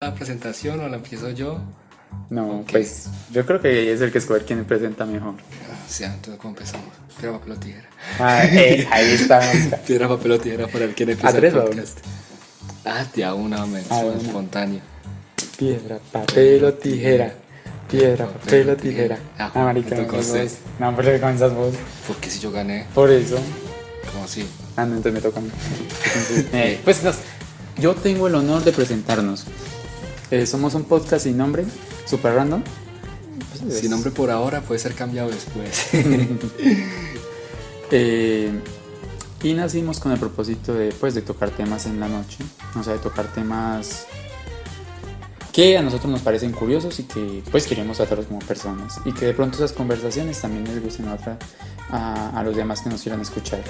la presentación o la empiezo yo? No, Ok. pues yo creo que es el que escoger quién presenta mejor. O sea, entonces ¿cómo empezamos? Piedra, papel o tijera. Ah, eh, ahí está. Piedra, papel o tijera para el quien empieza ¿A tres el podcast. Ah, tía, una una. espontánea. Piedra, papel o tijera. Piedra, papel o tijera. Ah, Ah, marica, me tocó vos. No, pero que comenzas vos. Porque si yo gané, Por eso. ¿cómo así? Ah, no, entonces me toca a mí. Entonces, eh, pues nos- yo tengo el honor de presentarnos. Eh, somos un podcast sin nombre, super random. Pues, Sin nombre por ahora puede ser cambiado después. Eh, y nacimos con el propósito de, pues, de tocar temas en la noche, o sea, de tocar temas que a nosotros nos parecen curiosos y que pues queremos tratarlos como personas y que de pronto esas conversaciones también les gusten a, otra- a, a los demás que nos quieran escuchar.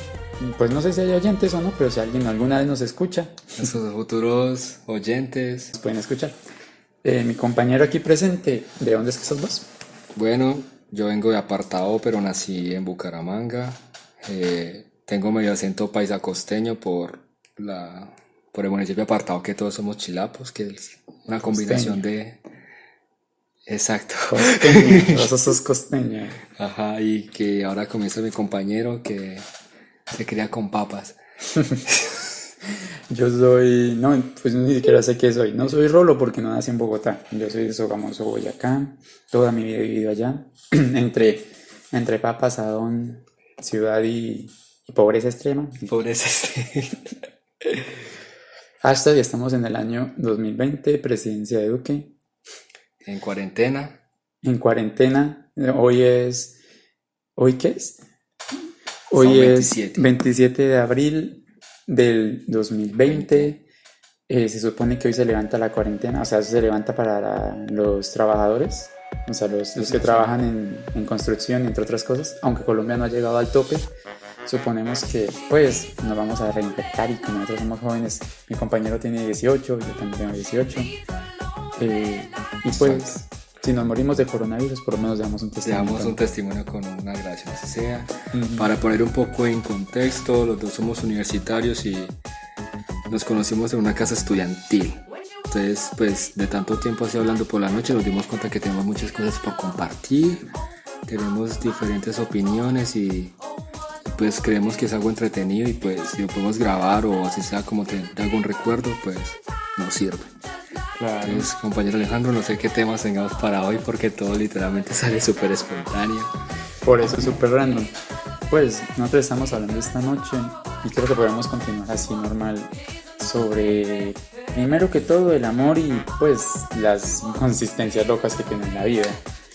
Pues no sé si hay oyentes o no, pero si alguien alguna vez nos escucha, Nuestros futuros oyentes. nos pueden escuchar. Eh, mi compañero aquí presente, ¿de dónde es que sos vos? Bueno, yo vengo de apartado, pero nací en Bucaramanga. Eh, tengo medio acento paisa costeño por la por el municipio de apartado que todos somos chilapos, que es una combinación de exacto. Costeño, vos sos costeño. Ajá, y que ahora comienza mi compañero que se cría con papas. Yo soy, no, pues ni siquiera sé qué soy. No soy Rolo porque no nací en Bogotá. Yo soy de Sogamoso, Boyacá. Toda mi vida he vivido allá. entre, entre papas, adón, ciudad y, y pobreza extrema. Pobreza este. Hasta ya estamos en el año 2020, presidencia de Duque. En cuarentena. En cuarentena. Hoy es, ¿hoy qué es? Hoy Son es 27. 27 de abril del 2020. Eh, se supone que hoy se levanta la cuarentena, o sea, se levanta para la- los trabajadores, o sea, los, los que trabajan en, en construcción, entre otras cosas. Aunque Colombia no ha llegado al tope, suponemos que pues nos vamos a reinfectar y como nosotros somos jóvenes, mi compañero tiene 18, yo también tengo 18. eh, y pues. Si nos morimos de coronavirus, por lo menos damos un testimonio. Damos un testimonio con una gracia, así sea. Para poner un poco en contexto, los dos somos universitarios y nos conocimos en una casa estudiantil. Entonces, pues de tanto tiempo así hablando por la noche, nos dimos cuenta que tenemos muchas cosas por compartir, tenemos diferentes opiniones y, pues creemos que es algo entretenido y pues si lo podemos grabar o así sea como tener algún recuerdo, pues nos sirve. Claro. Entonces, compañero Alejandro, no sé qué temas tengamos para hoy porque todo literalmente sale súper espontáneo. Por eso es súper random. Pues nosotros estamos hablando esta noche y creo que podemos continuar así normal sobre, primero que todo, el amor y pues las inconsistencias locas que tiene la vida.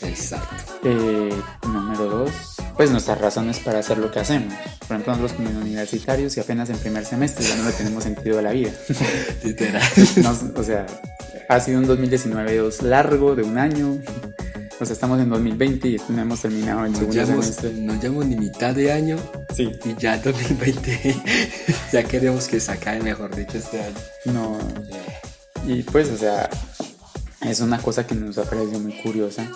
Exacto. Eh, número dos, pues nuestras razones para hacer lo que hacemos. Por ejemplo, nosotros como universitarios y apenas en primer semestre ya no le tenemos sentido a la vida. Literal. Nos- o sea, ha sido un 2019 dos largo de un año. O sea, estamos en 2020 y no hemos terminado el segundo semestre. no llevamos ni mitad de año Sí, y ya 2020 ya queremos que se acabe, mejor dicho, este año. no. Y pues, o sea, es una cosa que nos ha parecido muy curiosa.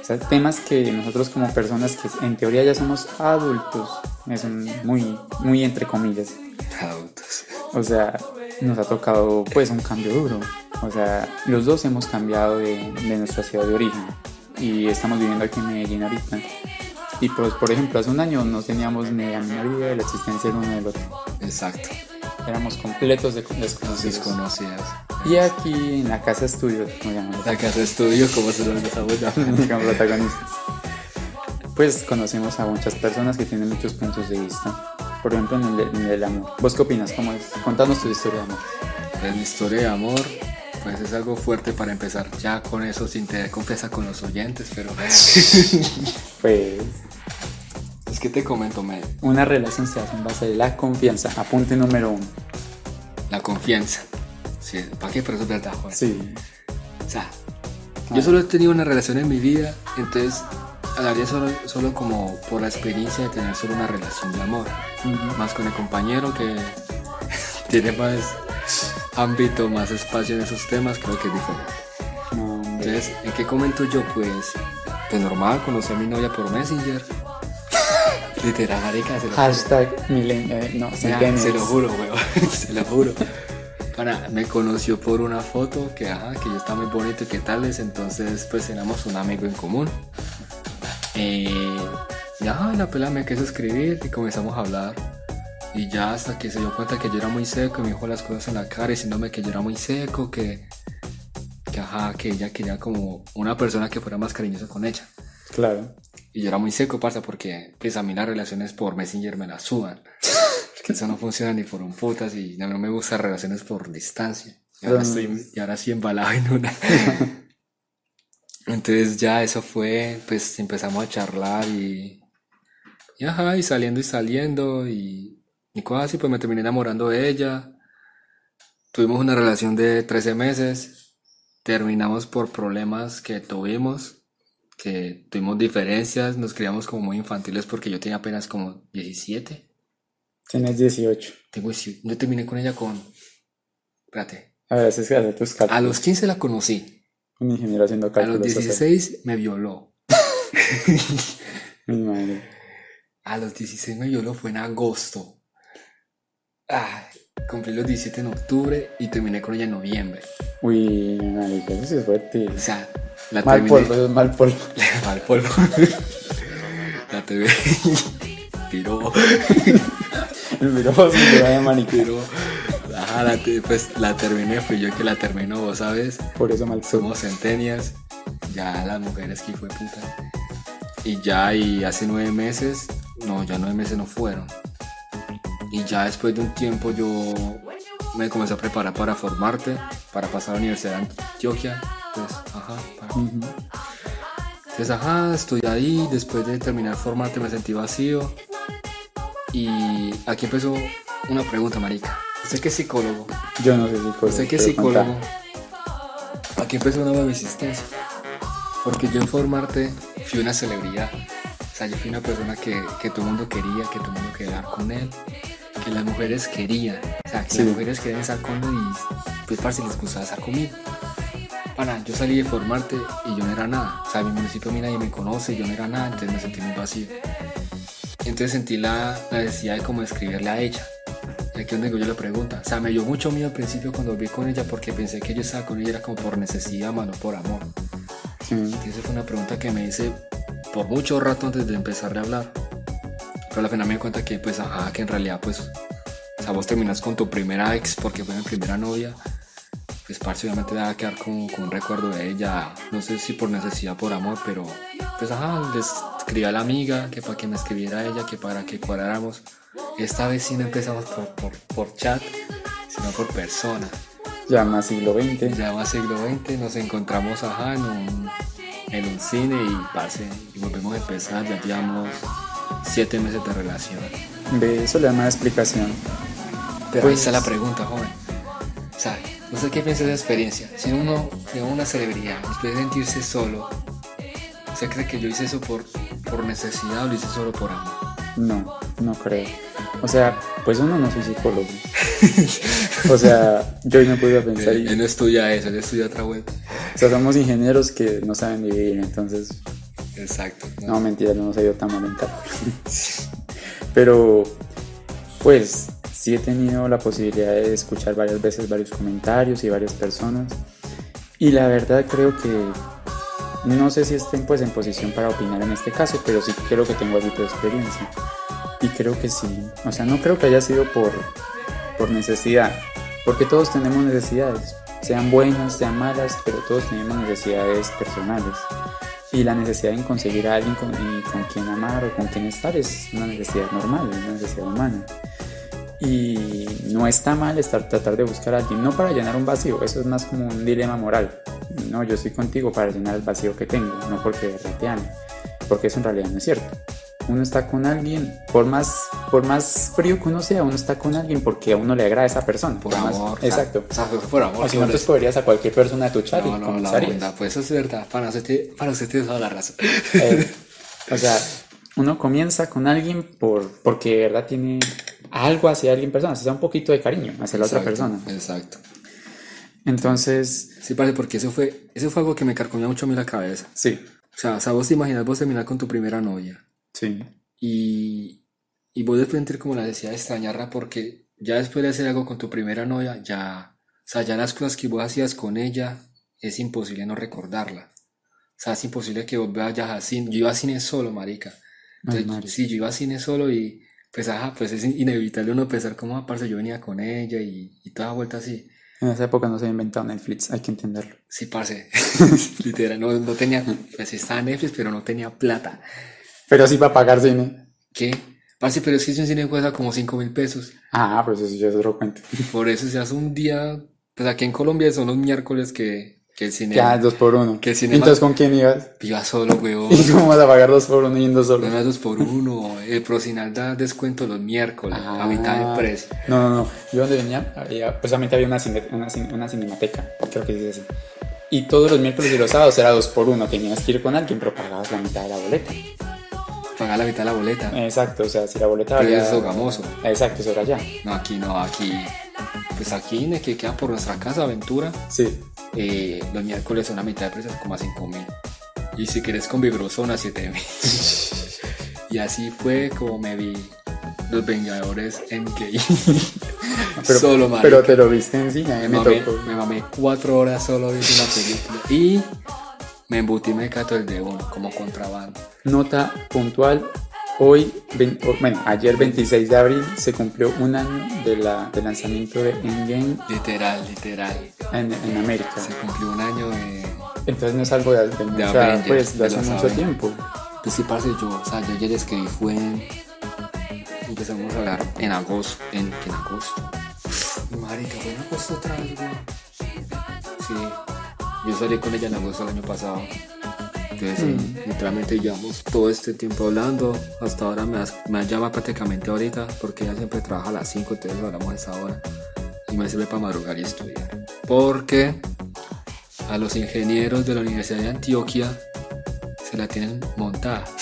O sea, temas que nosotros como personas que en teoría ya somos adultos, es muy, muy entre comillas. Adultos. O sea, nos ha tocado pues un cambio duro. O sea, los dos hemos cambiado de, de nuestra ciudad de origen y estamos viviendo aquí en Medellín ahorita. Y pues, por ejemplo, hace un año no teníamos ni la menor idea de la existencia del uno del otro. Exacto. Éramos completos de desconocidos. Desconocidas. Y aquí en la casa estudio, como llamamos, La casa estudio, como se estamos llamando. como protagonistas, pues conocemos a muchas personas que tienen muchos puntos de vista. Por ejemplo, en el, en el amor. ¿Vos qué opinas? ¿Cómo es? Contanos tu historia de amor. Pues mi historia de amor, pues es algo fuerte para empezar. Ya con eso, sin tener confianza con los oyentes, pero Pues es que te comento, me, una relación se hace en base a la confianza. Apunte número uno. la confianza. Sí, ¿para qué? Es verdad, joder. Sí. O sea, yo solo he tenido una relación en mi vida, entonces hablaría solo, solo como por la experiencia de tener solo una relación de amor. Más con el compañero que tiene más ámbito, más espacio en esos temas, creo que es diferente. No. Entonces, ¿en qué comento yo? Pues, pues normal, conocí a mi novia por Messenger. Literal, marica, se lo. Hashtag milen eh, no, Ya, se lo juro, weón. se lo juro. Pana, me conoció por una foto que, ajá, que yo estaba muy bonito y qué tales, entonces pues éramos un amigo en común. Eh, ya la pela me quiso escribir y comenzamos a hablar. Y ya hasta que se dio cuenta que yo era muy seco y me dijo las cosas en la cara diciéndome que yo era muy seco, que, que ajá, que ella quería como una persona que fuera más cariñosa con ella. Claro. Y yo era muy seco, pasa, porque pues a mí las relaciones por Messenger me las suban. Eso no funciona ni por un putas y no me gustan relaciones por distancia. Y ahora, estoy, y ahora sí embalado en una. Entonces ya eso fue, pues empezamos a charlar y, y ajá, y saliendo y saliendo y, y cosas así, pues me terminé enamorando de ella. Tuvimos una relación de 13 meses, terminamos por problemas que tuvimos, que tuvimos diferencias, nos criamos como muy infantiles porque yo tenía apenas como 17. Tienes 18. Tengo, yo terminé con ella con, espérate. A ver, es que hacer tus cálculos. A los 15 la conocí. Un ingeniero haciendo A los 16 me violó. Mi madre. A los 16 me violó, fue en agosto. Ah, cumplí los 17 en octubre y terminé con ella en noviembre. Uy, marica, eso sí es fuerte. O sea, la Mal terminé. polvo, mal polvo. Mal polvo. la terminé. Piró. El micrófono se vaya marica. Piró. Ajá, la, pues la terminé, fui yo que la terminó, vos sabes. Por eso mal. Somos centenias. Ya las mujeres que fue puta. Y ya, y hace nueve meses, no, ya nueve meses no fueron. Y ya después de un tiempo yo me comencé a preparar para formarte, para pasar a la Universidad de Antioquia. Pues, ajá, para-. Entonces, ajá, estoy ahí. Después de terminar formarte me sentí vacío. Y aquí empezó una pregunta, marica. Usted que es psicólogo, Yo no soy psicólogo. usted que es contá. psicólogo, aquí empezó una nueva existencia. Porque yo en formarte fui una celebridad. O sea, yo fui una persona que, que todo el mundo quería, que todo el mundo quería hablar con él, que las mujeres querían. O sea, que Sí. las mujeres querían estar conmigo y pues parce les gustaba estar conmigo. Pana, yo salí de formarte y yo no era nada. O sea, en mi municipio a mí nadie me conoce, yo no era nada, entonces me sentí muy vacío. Entonces sentí la, la necesidad de como escribirle a ella. Y aquí donde digo yo la pregunta. O sea, me dio mucho miedo al principio cuando volví con ella porque pensé que yo estaba con ella era como por necesidad, mano, por amor. Sí. Y esa fue una pregunta que me hice por mucho rato antes de empezar a hablar. Pero al final me di cuenta que, pues, ajá, que en realidad, pues, o sea, vos terminas con tu primera ex porque fue mi primera novia. Pues, parce, obviamente va a quedar con, con un recuerdo de ella. No sé si por necesidad, por amor, pero, pues, ajá, les escribí a la amiga que para que me escribiera ella, que para que cuadráramos. Esta vez sí no empezamos por, por, por chat, sino por persona. Más siglo XX. Más siglo XX nos encontramos ajá, en, un, en un cine y parce, y volvemos a empezar, ya llevamos siete meses de relación. Ve, eso le da más explicación. Pero Pues- ahí está la pregunta, joven. O sea, no sé qué piensa de esa experiencia. Si uno de una celebridad después de sentirse solo, ¿usted cree que yo hice eso por, por necesidad o lo hice solo por amor? No, no creo. O sea, pues uno no soy psicólogo. o sea, yo no podía pensar. Él, él Y, no estudia eso, él estudia otra web. o sea, somos ingenieros que no saben dividir, entonces. Exacto. No, mentira, no nos ha ido tan mal en. Pero, pues, sí he tenido la posibilidad de escuchar varias veces varios comentarios y varias personas. Y la verdad creo que no sé si estén pues en posición para opinar en este caso, pero sí creo que tengo algo de experiencia. Y creo que sí. O sea, no creo que haya sido por, por necesidad. Porque todos tenemos necesidades. Sean buenas, sean malas, pero todos tenemos necesidades personales. Y la necesidad de conseguir a alguien con, con quien amar o con quien estar es una necesidad normal, una necesidad humana. Y no está mal estar, tratar de buscar a alguien, no para llenar un vacío, eso es más como un dilema moral. No, yo estoy contigo para llenar el vacío que tengo, no porque te ame, porque eso en realidad no es cierto. Uno está con alguien, por más, por más frío que uno sea, uno está con alguien porque a uno le agrada esa persona. Por amor. Exacto. O sea, fue por amor. Les- tú escogerías a cualquier persona de tu chat No, y no, la pues eso es verdad. Para usted, para usted tiene toda la razón. Eh, o sea, uno comienza con alguien por, porque de verdad tiene algo hacia alguien persona, o sea, un poquito de cariño hacia la otra persona. Exacto. Entonces, Sí, parece porque eso fue, eso fue algo que me carcomía mucho a mí la cabeza. sí, O sea, o sea, vos te imaginas vos terminar con tu primera novia sí, y, y vos después sentir como la necesidad de extrañarla porque ya después de hacer algo con tu primera novia, ya, sea, ya las cosas que vos hacías con ella, es imposible no recordarla. O sea, es imposible que vos vayas a cine. Yo iba a cine solo, marica. Entonces, sí, yo iba a cine solo y pues ajá, pues es inevitable uno pensar cómo aparte yo venía con ella y, y toda vuelta así. En esa época no se había inventado Netflix, hay que entenderlo. Sí, parce. Literal, no, no tenía, pues estaba Netflix, pero no tenía plata. Pero sí para pagar cine. ¿Qué? Parce, pero es que un cine cuesta como 5 mil pesos. Ah, pues eso ya es otro cuento. Por eso se hace un día, pues aquí en Colombia son los miércoles que, que el cine. Ya, dos por uno. Que el Entonces, ¿con quién ibas? Iba solo, weón. ¿Y cómo vas a pagar dos por uno yendo solo? No dos por uno. El Procinal da descuento los miércoles, a mitad de precio. No, no, no. Yo donde venía, había, pues mitad había una, cine- una, una cinemateca, creo que dice así. Y todos los miércoles y los sábados era dos por uno. Tenías que ir con alguien, pero pagabas la mitad de la boleta. Pagar la mitad de la boleta. Exacto, o sea, si la boleta Pero valía- eso es gamoso. Exacto, eso era ya. No, aquí no, aquí. Pues aquí en el que queda por nuestra casa, Aventura, Sí. eh, los miércoles son a mitad de precio, como a 5 mil. Y si quieres con Vibrozona, 7 mil. y así fue como me vi Los Vengadores Endgame. Pero, solo, marica. pero te lo viste en cine, me, me mamé, tocó. me mamé cuatro horas solo viendo una película. Y me embutí y me cato el de uno, como contrabando. Nota puntual. Hoy, bueno, ayer 26 de abril se cumplió un año de la, del lanzamiento de Endgame Literal, literal. en, en América. Se cumplió un año de. Entonces no es algo de, de mucha, Avengers, pues, de hace mucho Avengers. tiempo. Pues sí, parce, yo, o sea, yo ayer escribí fue. Empezamos a hablar en agosto, en, en agosto. Marica, fue en agosto otra vez. Sí, yo salí con ella en agosto del año pasado. Entonces, sí, literalmente llevamos todo este tiempo hablando. Hasta ahora me, has- me llama prácticamente ahorita porque ella siempre trabaja a las 5, entonces hablamos a esa hora. Y me sirve para madrugar y estudiar. Porque a los ingenieros de la Universidad de Antioquia se la tienen montada.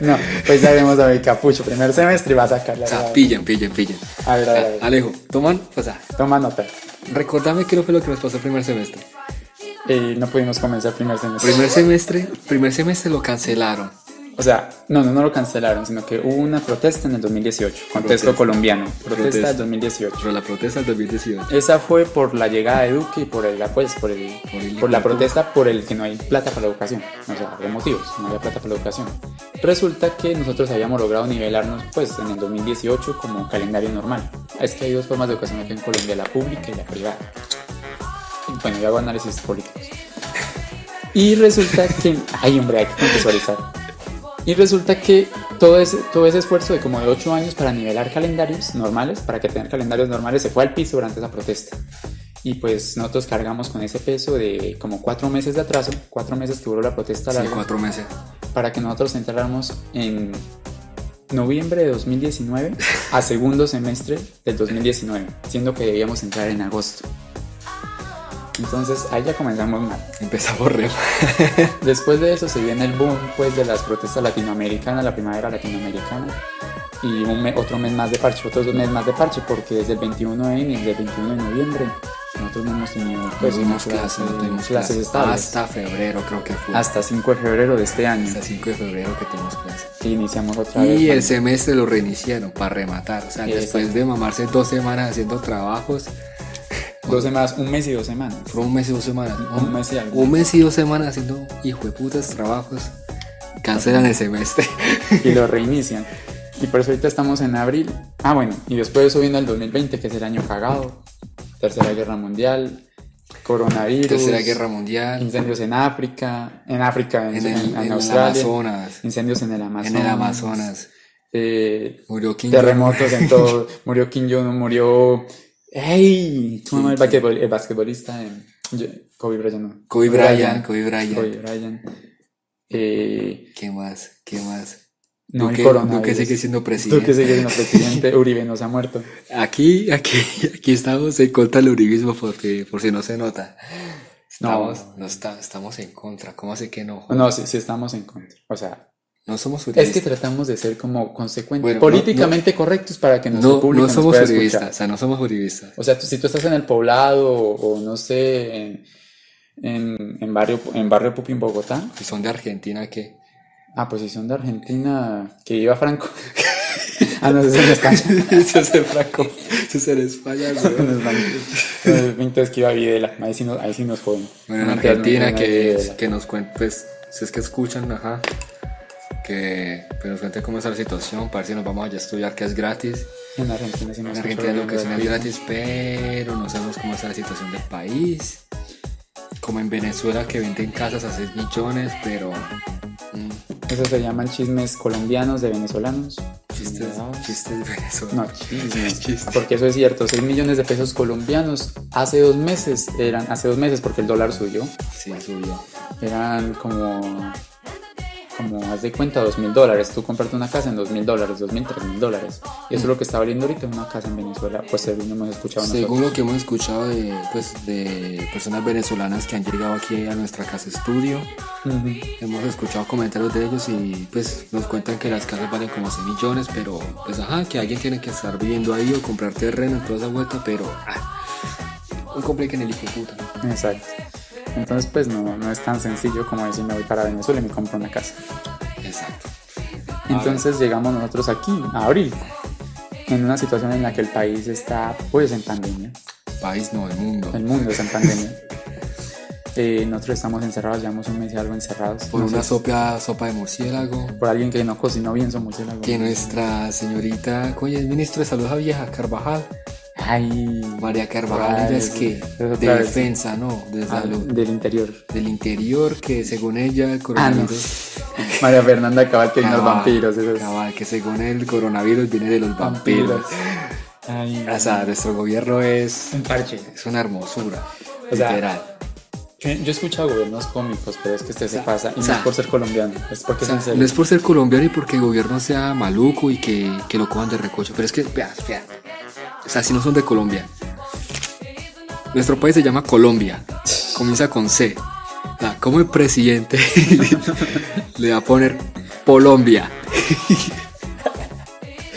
No, pues ya vemos a ver Capucho. Primer semestre y va a sacarla. O sea, pillen, pillen, pillen. A ver, a ver, a ver. Alejo, toman, pues ah, Toma nota. recordame qué fue lo que nos pasó el primer semestre. Y no pudimos comenzar primer semestre. Primer semestre, primer semestre lo cancelaron. O sea, no, no, no lo cancelaron, sino que hubo una protesta en el 2018. Contexto Protesta. colombiano. Protesta Protesta. del 2018. Pero la protesta del 2018. Esa fue por la llegada de Duque y por el, pues, por, el, Por el- por la protesta por el que no hay plata para la educación. O sea, de motivos, no había plata para la educación. Resulta que nosotros habíamos logrado nivelarnos pues en el 2018 como calendario normal. Es que hay dos formas de educación aquí en Colombia, la pública y la privada. Bueno, yo hago análisis políticos. Y resulta que... Ay, hombre, hay que contextualizar. Y resulta que todo ese, todo ese esfuerzo de como de 8 años para nivelar calendarios normales, para que tener calendarios normales, se fue al piso durante esa protesta. Y pues nosotros cargamos con ese peso de como 4 meses de atraso, 4 meses que duró la protesta Sí, larga, cuatro meses. para que nosotros entráramos en noviembre de 2019 a segundo semestre del 2019, siendo que debíamos entrar en agosto. Entonces ahí ya comenzamos mal. Empezamos re Después de eso se viene el boom pues de las protestas latinoamericanas, la primavera latinoamericana y un otro mes más de parche, otros dos meses más de parche porque desde el 21 de enero y desde el 21 de noviembre nosotros no hemos tenido pues no tuvimos clase, clase, no tuvimos clases clase. estables Hasta febrero creo que fue. hasta 5 de febrero de este año Hasta 5 de febrero que tenemos clase. que iniciamos otra vez. Y el semestre lo reiniciaron para rematar. O sea, después de mamarse dos semanas haciendo trabajos, dos semanas, un mes y dos semanas. fueron un mes y dos semanas. Un mes y algo. Un mes y dos semanas haciendo hijo de putas trabajos. Cancelan el semestre. y lo reinician. Y por eso ahorita estamos en abril. Ah, bueno, y después viene el 2020, que es el año cagado. Tercera Guerra Mundial, coronavirus, Tercera Guerra Mundial. incendios en África, en África, en, En el, en- el Amazonas. incendios en el Amazonas. En el Amazonas. eh, Murió Kim terremotos en todo. Murió Kim Jong, murió. ¡Ey! ¿Cómo se llama el, basquetbol- el basquetbolista? eh, Kobe Bryant, no. Kobe Bryant, Kobe Bryant. Kobe Bryant. Eh, ¿Qué más? ¿Qué más? no, Duque. Duque sigue siendo presidente. Duque sigue siendo presidente. Uribe no se ha muerto. Aquí, aquí, aquí estamos en contra del uribismo porque, por si no se nota. Estamos, no. está, estamos en contra. ¿Cómo hace que no? No, sí, sí estamos en contra. O sea, No somos es que uribistas. tratamos de ser como consecuentes, Bueno, no- políticamente correctos para que nuestro No, público no nos somos pueda uribistas. escuchar. O sea, no somos uribistas. O sea, tú- si tú estás en el poblado o, o no sé, en, en, en barrio, en barrio Pupi en Bogotá, Si son de Argentina, ¿qué? ah, pues si son de Argentina, que iba Franco. Ah, no, eso es en España. Eso es en Franco. Eso es en España, Entonces que iba Videla. Ahí sí nos, ahí sí nos joden. Bueno, en Argentina, que, que nos cuenten, pues, si es que escuchan, ajá, que nos cuenten cómo está la situación, para si nos vamos allá a estudiar, que es gratis. En Argentina sí En Argentina la educación es gratis, pero no sabemos cómo está la situación del país. Como en Venezuela, que venden casas a 6 millones, pero... mm, Eso se llaman chismes colombianos de venezolanos. chistes, chistes Venezuela. No, chismes. Chistes. Porque eso es cierto, 6 millones de pesos colombianos hace dos meses eran, hace dos meses porque el dólar subió, Sí, subió. eran como, como haz de cuenta, dos mil dólares. Tú compraste una casa en dos mil dólares, dos mil, tres mil dólares. Y eso es lo que está valiendo ahorita una casa en Venezuela, pues según hemos escuchado Según lo que hemos escuchado de, pues, de personas venezolanas que han llegado aquí a nuestra casa estudio, hemos escuchado comentarios de ellos y pues nos cuentan que las casas valen como 6 millones, pero pues ajá, que alguien tiene que estar viviendo ahí o comprar terreno en toda esa vuelta, pero ah, un complique en el hijo puta. Exacto. Entonces, pues no, no es tan sencillo como decir me voy para Venezuela y me compro una casa. Exacto. Entonces llegamos nosotros aquí, a abril, en una situación en la que el país está pues en pandemia. País no, el mundo. El mundo está en pandemia. Eh, nosotros estamos encerrados, llevamos un mes y algo encerrados. Por No una sopa, sopa de murciélago. por alguien que no cocinó bien su murciélago. Que nuestra señorita, oye, el ministro de Salud la vieja, Carvajal, Ay, María Carvajal, es que de defensa, no, de ah, del interior. del interior, que según ella el Ah, no. coronavirus, María Fernanda Cabal, que unos Cabal, vampiros. Esos cabal, que según el coronavirus viene de los vampiros. Ay, O sea, nuestro gobierno es, un parche. es una hermosura, O literal. Yo yo he escuchado gobiernos cómicos, pero es que este se sea, pasa. Y o no es por ser colombiano, es porque es en serio. no es por ser colombiano y porque el gobierno sea maluco y que, que lo cojan de recocho, pero es que, vea, vea, o sea, si no son de Colombia. Nuestro país se llama Colombia, comienza con C. Sea, como el presidente le va a poner Colombia.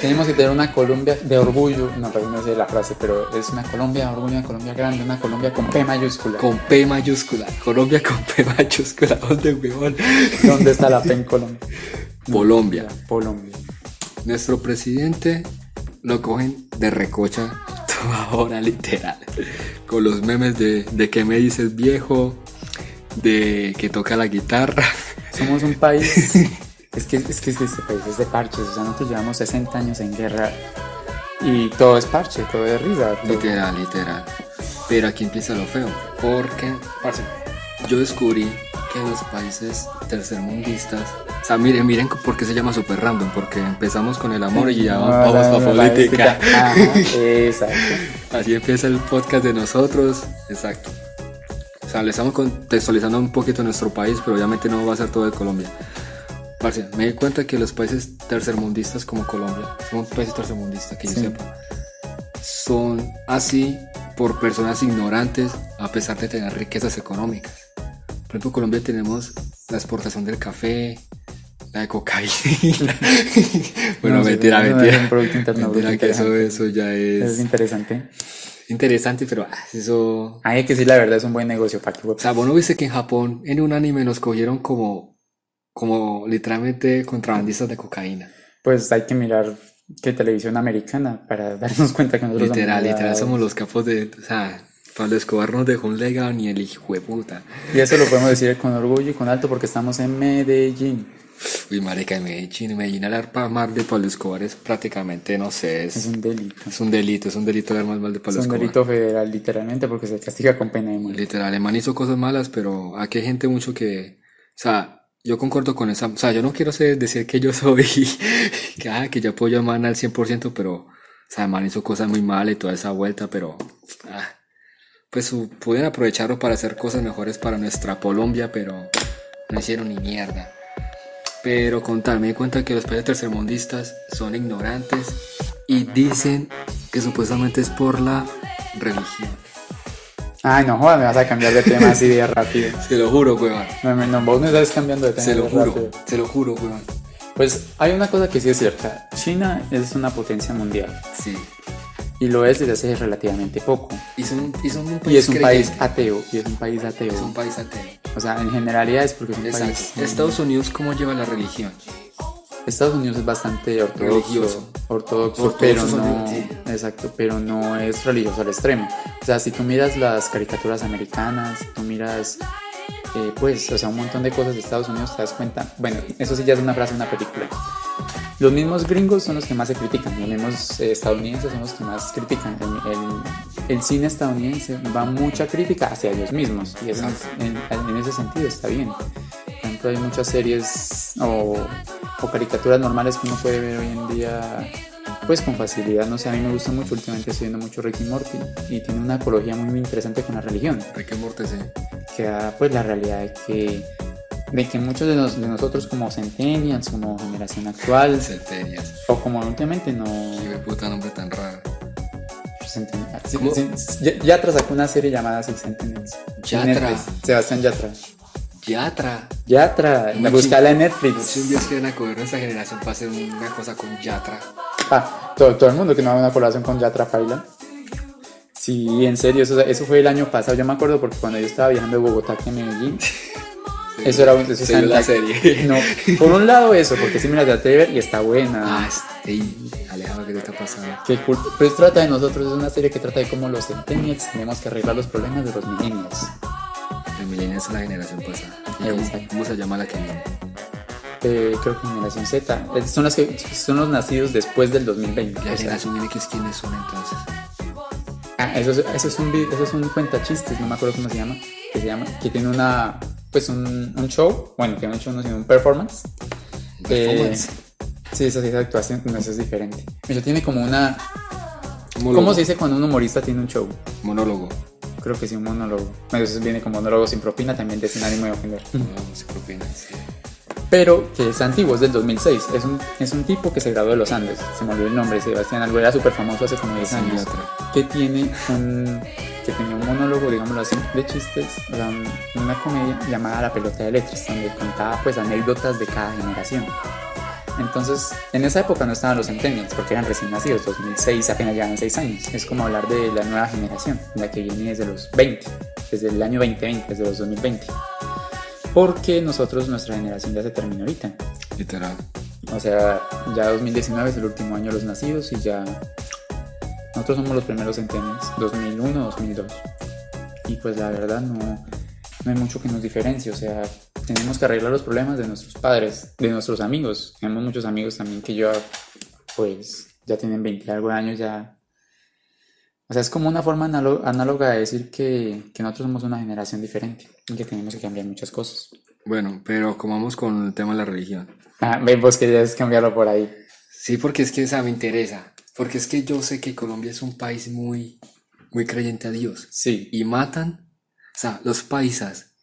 Tenemos que tener una Colombia de orgullo. No, pero no sé la frase, pero es una Colombia de orgullo, una Colombia grande, una Colombia con P mayúscula. Con P mayúscula. Colombia con P mayúscula. ¿Dónde, weón? ¿Dónde está la P en Colombia? Colombia. Colombia. Nuestro presidente lo cogen de recocha toda hora, literal. Con los memes de, de que me dices viejo, de que toca la guitarra. Somos un país. es, que, es que este país es de parches. O sea, nosotros llevamos 60 años en guerra y todo es parche, todo es risa. todo- Literal, literal. Pero aquí empieza lo feo. Porque, parce, yo descubrí que los países tercermundistas. O sea, miren, miren por qué se llama super random. Porque empezamos con el amor y ya No, vamos la- política. Ajá, exacto. Así empieza el podcast de nosotros. Exacto. O sea, le estamos contextualizando un poquito nuestro país, pero obviamente no va a ser todo de Colombia. Parce, me di cuenta que los países tercermundistas como Colombia, son países tercermundistas que yo sepa, son así por personas ignorantes a pesar de tener riquezas económicas. Por ejemplo, en Colombia tenemos la exportación del café, la de cocaína. bueno, No, sí, mentira, no, mentira. es un Producto Interno Bruto mentira que eso, eso ya Es es interesante. interesante, pero ah, eso... Hay que decir la verdad, es un buen negocio para que O sea, vos no viste que en Japón en un anime nos cogieron como, como literalmente contrabandistas de cocaína. Pues hay que mirar qué televisión americana para darnos cuenta que nosotros Literal, somos literal somos los capos de... O sea, Pablo Escobar nos dejó un legado ni el hijo de puta. Y eso lo podemos decir con orgullo y con alto porque estamos en Medellín. Uy, marica, en Medellín, Medellín pa- mal de Pablo Escobar es prácticamente, no sé, Es es, un delito. es un delito, es un delito hablar más mal de Es Pablo un Escobar. delito federal, literalmente, porque se castiga con pena de muerte. Literal, el man hizo cosas malas, pero aquí hay gente mucho que, o sea, yo concuerdo con esa, o sea, yo no quiero decir que yo soy, que, ah, que yo apoyo a man al 100%, pero, o sea, man hizo cosas muy malas y toda esa vuelta, pero, ah, pues pueden aprovecharlo para hacer cosas mejores para nuestra Colombia, pero no hicieron ni mierda. Pero con tal, me di cuenta que los países tercermundistas son ignorantes y dicen que supuestamente es por la religión. Ay, no jodas, me vas a cambiar de tema así de rápido. Se lo juro, weón. No, no, no, vos me estás cambiando de tema. Se lo juro, rápido. se lo juro, weón. Pues hay una cosa que sí es cierta. China es una potencia mundial Sí. Y lo es desde hace relativamente poco. Y son, y son un país Y es un país ateo, y es un país ateo. Es un país ateo. O sea, en generalidad es porque es un Exacto. país... Estados Unidos, ¿cómo lleva la religión? Estados Unidos es bastante ortodoxo, Religioso. ortodoxo, Ortodoxo pero no, sí. exacto, pero no es religioso al extremo. O sea, si tú miras las caricaturas americanas, tú miras, eh, pues, o sea, un montón de cosas de Estados Unidos, te das cuenta. Bueno, eso sí ya es una frase de una película. Los mismos gringos son los que más se critican, los mismos eh, estadounidenses son los que más critican. El, el- el cine estadounidense va mucha crítica hacia ellos mismos y eso en, en ese sentido está bien. Por ejemplo, hay muchas series o, o caricaturas normales que uno puede ver hoy en día pues con facilidad. No sé, a mí me gusta mucho, últimamente estoy viendo mucho Ricky Morty y tiene una apología muy, muy interesante con la religión Rick and Morty, sí. que da pues la realidad de que, de que muchos de, nos- de nosotros como centennials, como generación actual, Centenias. o como últimamente no... Qué puta nombre tan raro. Sí, Yatra sacó una serie llamada así, Centennials. Yatra. Sebastián Yatra. Yatra. Yatra, la buscala en Netflix. sé un día quieren acoger nuestra generación para hacer una cosa con Yatra. Ah, todo, todo el mundo que no haga una colaboración con Yatra Paila. Sí, en serio, eso, eso fue el año pasado. Yo me acuerdo porque cuando yo estaba viajando de Bogotá aquí a Medellín, eso era en vio la serie. No, por un lado eso, porque sí me la traté de ver y está buena. Ah, ey, Alejandro, ¿qué te está pasando? Cool. Pues trata de nosotros, es una serie que trata de cómo los centennials tenemos que arreglar los problemas de los millennials. El millennials es la generación pasada. ¿Y cómo, Exacto. cómo se llama la que viene? Eh, creo que generación Z. Son, las que, son los nacidos después del 2020. La o sea, generación X, ¿quiénes son entonces? Ah, eso es, eso es un eso es un cuentachistes, no me acuerdo cómo se llama, que se llama, que tiene una pues un, un show, bueno, que no un show, no sino un performance. Performance. Eh, sí, eso sí es actuación, no, eso es diferente. Eso tiene como una Monólogo. ¿Cómo se dice cuando un humorista tiene un show? Monólogo. Creo que sí, un monólogo. Viene como monólogo sin propina, también de sin ánimo de ofender. No, se propina, sí. Pero que es antiguo, es del 2006. Es un, es un tipo que se graduó de los Andes. Se me olvidó el nombre, Sebastián Algo. Era súper famoso hace como 10 Sí, años. otra. Que tiene un, que tenía un monólogo, digámoslo así, de chistes, o sea, un- una comedia llamada La pelota de letras, donde contaba pues anécdotas de cada generación. Entonces, en esa época no estaban los centennials, porque eran recién nacidos, 2006 apenas llevan 6 años. Es como hablar de la nueva generación, la que viene desde los 20, desde el año 2020, desde los 2020. Porque nosotros, nuestra generación ya se terminó ahorita. Literal. O sea, ya 2019 es el último año de los nacidos y ya nosotros somos los primeros centennials, 2001, 2002. Y pues la verdad no, no hay mucho que nos diferencie, o sea, tenemos que arreglar los problemas de nuestros padres, de nuestros amigos. Tenemos muchos amigos también que yo, pues, ya tienen 20 y algo de años, ya... O sea, es como una forma análoga de decir que, que nosotros somos una generación diferente y que tenemos que cambiar muchas cosas. Bueno, pero como vamos con el tema de la religión. Ah, ven, vos querías cambiarlo por ahí. Sí, porque es que esa me interesa. Porque es que yo sé que Colombia es un país muy, muy creyente a Dios. Sí. Y matan, o sea, los paisas.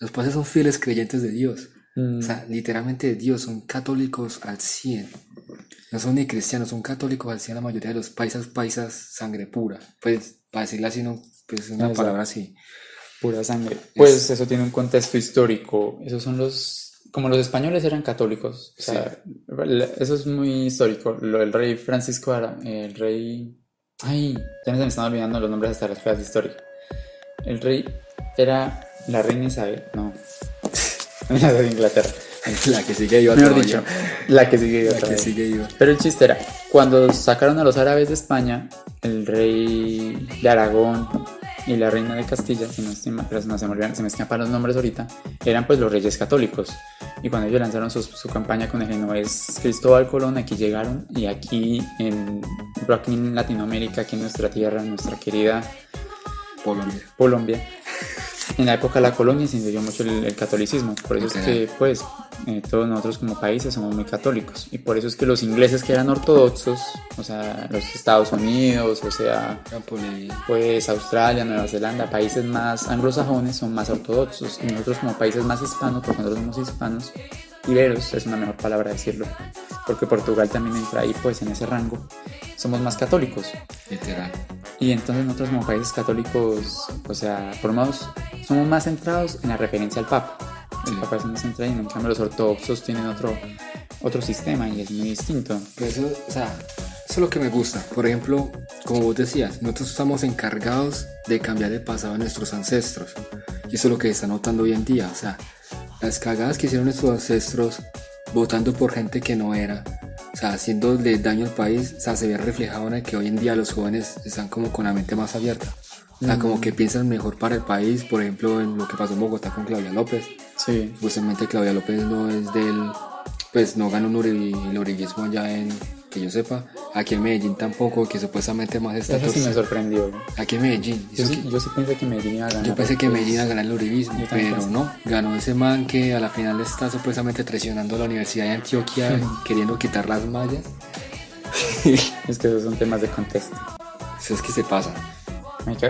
Los paisas son fieles creyentes de Dios. Mm, O sea, literalmente de Dios, son católicos al 100. No son ni cristianos, son católicos 100 la mayoría de los paisas, paisas, sangre pura. Pues, para decirlo así, no, pues una Exacto. palabra así. Pura sangre. Pues eso tiene un contexto histórico. Esos son los. Como los españoles eran católicos. O sea, eso es muy histórico. Lo del rey Francisco Ara, el rey. Ay, ya se me están olvidando los nombres hasta las clases de historia. El rey era la reina Isabel. No. la de Inglaterra. La que sigue iba Mejor dicho, la que sigue La otra que sigue iba. Pero el chiste era, cuando sacaron a los árabes de España, el rey de Aragón y la reina de Castilla, si no se me, se me escapan los nombres ahorita, eran pues los reyes católicos. Y cuando ellos lanzaron su, su campaña con el genovés Cristóbal Colón, aquí llegaron y aquí en, aquí en Latinoamérica, aquí en nuestra tierra, en nuestra querida Colombia. Colombia. En la época de la colonia se influyó mucho el, el catolicismo, por eso es que pues eh, todos nosotros como países somos muy católicos. Y por eso es que los ingleses que eran ortodoxos, o sea, los Estados Unidos, o sea, pues Australia, Nueva Zelanda, países más anglosajones son más ortodoxos. Y nosotros como países más hispanos, porque nosotros somos hispanos, iberos es una mejor palabra decirlo, porque Portugal también entra ahí pues en ese rango, somos más católicos. Literal. Y entonces nosotros como países católicos, o sea, menos somos más centrados en la referencia al Papa. El Sí. Papa es más centrado y en cambio los ortodoxos tienen otro, otro sistema y es muy distinto. Eso, o sea, eso es lo que me gusta. Por ejemplo, como vos decías, nosotros estamos encargados de cambiar el pasado de nuestros ancestros. Y eso es lo que se está notando hoy en día. O sea, las cagadas que hicieron nuestros ancestros votando por gente que no era, o sea, haciéndole daño al país, o sea, se ve reflejado en el que hoy en día los jóvenes están como con la mente más abierta. O sea, como que piensan mejor para el país, por ejemplo, en lo que pasó en Bogotá con Claudia López. Sí. Supuestamente Claudia López no es del, pues no ganó un el uribismo allá en, que yo sepa. Aquí en Medellín tampoco, que supuestamente más Eso sí me estatus. sorprendió. Aquí en Medellín. Yo sí, que- yo sí pensé que Medellín iba a ganar. yo pensé que Medellín iba a ganar el uribismo, pero pensé. no. Ganó ese man que a la final está supuestamente traicionando a la Universidad de Antioquia, queriendo quitar las mallas. Es que esos son temas de contexto. Eso es que se pasa.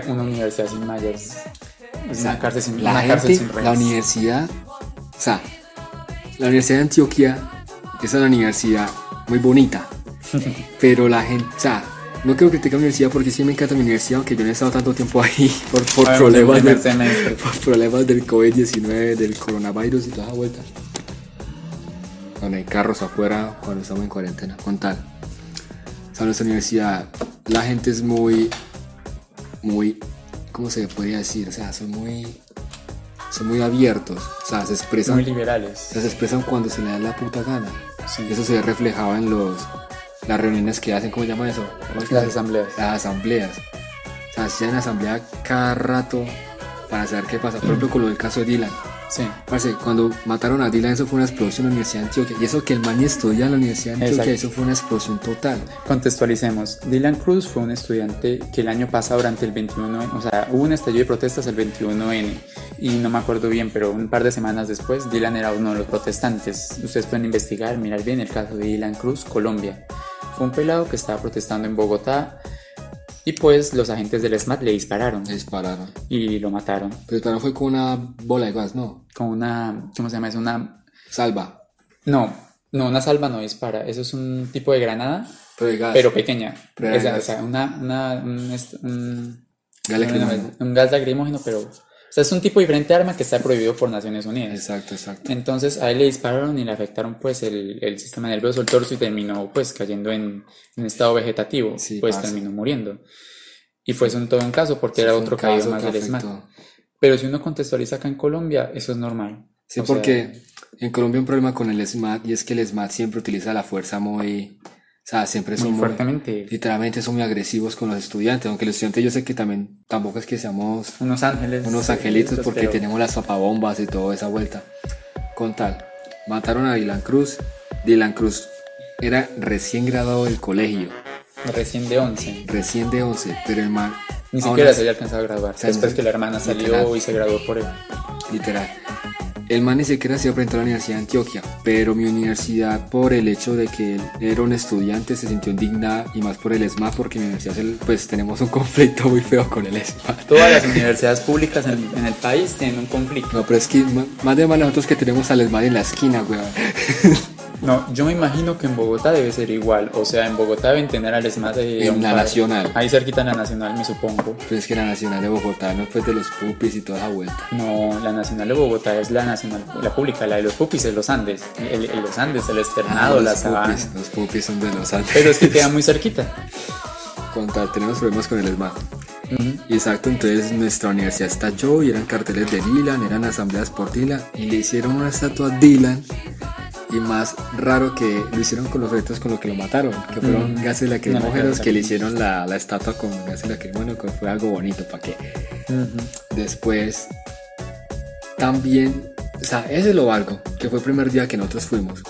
Una universidad sin mayas es una cárcel sin, la una gente, cárcel sin la universidad, o sea, la Universidad de Antioquia es una universidad muy bonita, pero la gente, o sea, no quiero criticar la universidad porque sí me encanta mi universidad, aunque yo no he estado tanto tiempo ahí por, por problemas, del, por problemas del COVID-19, del coronavirus y toda esa vuelta. Cuando hay carros afuera, cuando estamos en cuarentena, con tal. O sea, nuestra universidad, la gente es muy, muy, ¿cómo se podría decir? O sea, son muy, son muy abiertos. O sea, se expresan, Muy liberales. se expresan cuando se le da la puta gana. Sí. Eso se ve reflejado en los, las reuniones que hacen, ¿cómo se llama eso? ¿Cómo es que Las asambleas. Las asambleas. O sea, hacían asamblea cada rato para saber qué pasa. Por ejemplo, con lo del caso de Dylan. Sí. Parce, cuando mataron a Dylan, eso fue una explosión en la Universidad de Antioquia. Y eso que el man estudia en la Universidad de Antioquia, Exacto. eso fue una explosión total. Contextualicemos. Dylan Cruz fue un estudiante que el año pasado, durante el 21, o sea, hubo un estallido de protestas el 21N. Y no me acuerdo bien, pero un par de semanas después, Dylan era uno de los protestantes. Ustedes pueden investigar, mirar bien el caso de Dylan Cruz, Colombia. Fue un pelado que estaba protestando en Bogotá. Y pues los agentes del SMAT le dispararon Le dispararon. y lo mataron. Pero dispararon fue con una bola de gas, ¿no? Con una, ¿cómo se llama? Es una... Salva. No, no, una salva no dispara. Eso es un tipo de granada, Pero de gas. pero pequeña. Pero de gas. o sea, una, una, un, est- un- Gas lacrimógeno. un gas lacrimógeno, pero... Sea, es un tipo diferente de arma que está prohibido por Naciones Unidas. Exacto, exacto. Entonces a él le dispararon y le afectaron pues el, el sistema nervioso, el torso y terminó pues cayendo en, en estado vegetativo. Sí, pues parce. terminó muriendo. Y fue un todo un caso porque era Fue un otro caído caso más del ESMAD. Pero si uno contextualiza acá en Colombia, eso es normal. Sí, O sea, porque en Colombia hay un problema con el SMAT y es que el SMAT siempre utiliza la fuerza muy... O sea, siempre son muy muy... fuertemente. Literalmente son muy agresivos con los estudiantes, aunque los estudiantes yo sé que también tampoco es que seamos Unos ángeles. unos angelitos porque pero- tenemos las papabombas y toda esa vuelta. Con tal, mataron a Dylan Cruz. Dylan Cruz era recién graduado del colegio, Recién de 11. recién de 11, pero el man, Ni siquiera se había alcanzado a graduar. sea, Después que la hermana salió literal. y se graduó por él. literal, el man ni siquiera se iba a la Universidad de Antioquia, pero mi universidad, por el hecho de que él era un estudiante, se sintió indignada y más por el ESMA, porque mi universidad, es el- pues tenemos un conflicto muy feo con el ESMA. Todas las universidades públicas en, en el país tienen un conflicto. No, pero es que más de más nosotros que tenemos al ESMA en la esquina, weón. No, yo me imagino que en Bogotá debe ser igual. O sea, en Bogotá deben tener al ESMAD de En la par- Nacional. Ahí cerquita en la Nacional, me supongo. Pero es que la Nacional de Bogotá, no pues de los pupis y toda esa vuelta. No, la Nacional de Bogotá es la nacional, la pública, la de los pupis es los Andes. El, el- los Andes, el externado, la los sabana. pupis, los pupis son de los Andes. Pero es que queda muy cerquita. Con tal, tenemos problemas con el ESMAD. Exacto, entonces nuestra universidad estalló y eran carteles de Dylan, eran asambleas por Dylan y le hicieron una estatua a Dylan. Y más raro que lo hicieron con los retos con lo que lo mataron, que fueron Mm. gases lacrimógenos No, que le hicieron la, la estatua con gases lacrimógenos, que fue algo bonito para que. Después, también, o sea, ese es lo valgo, que fue el primer día que nosotros fuimos.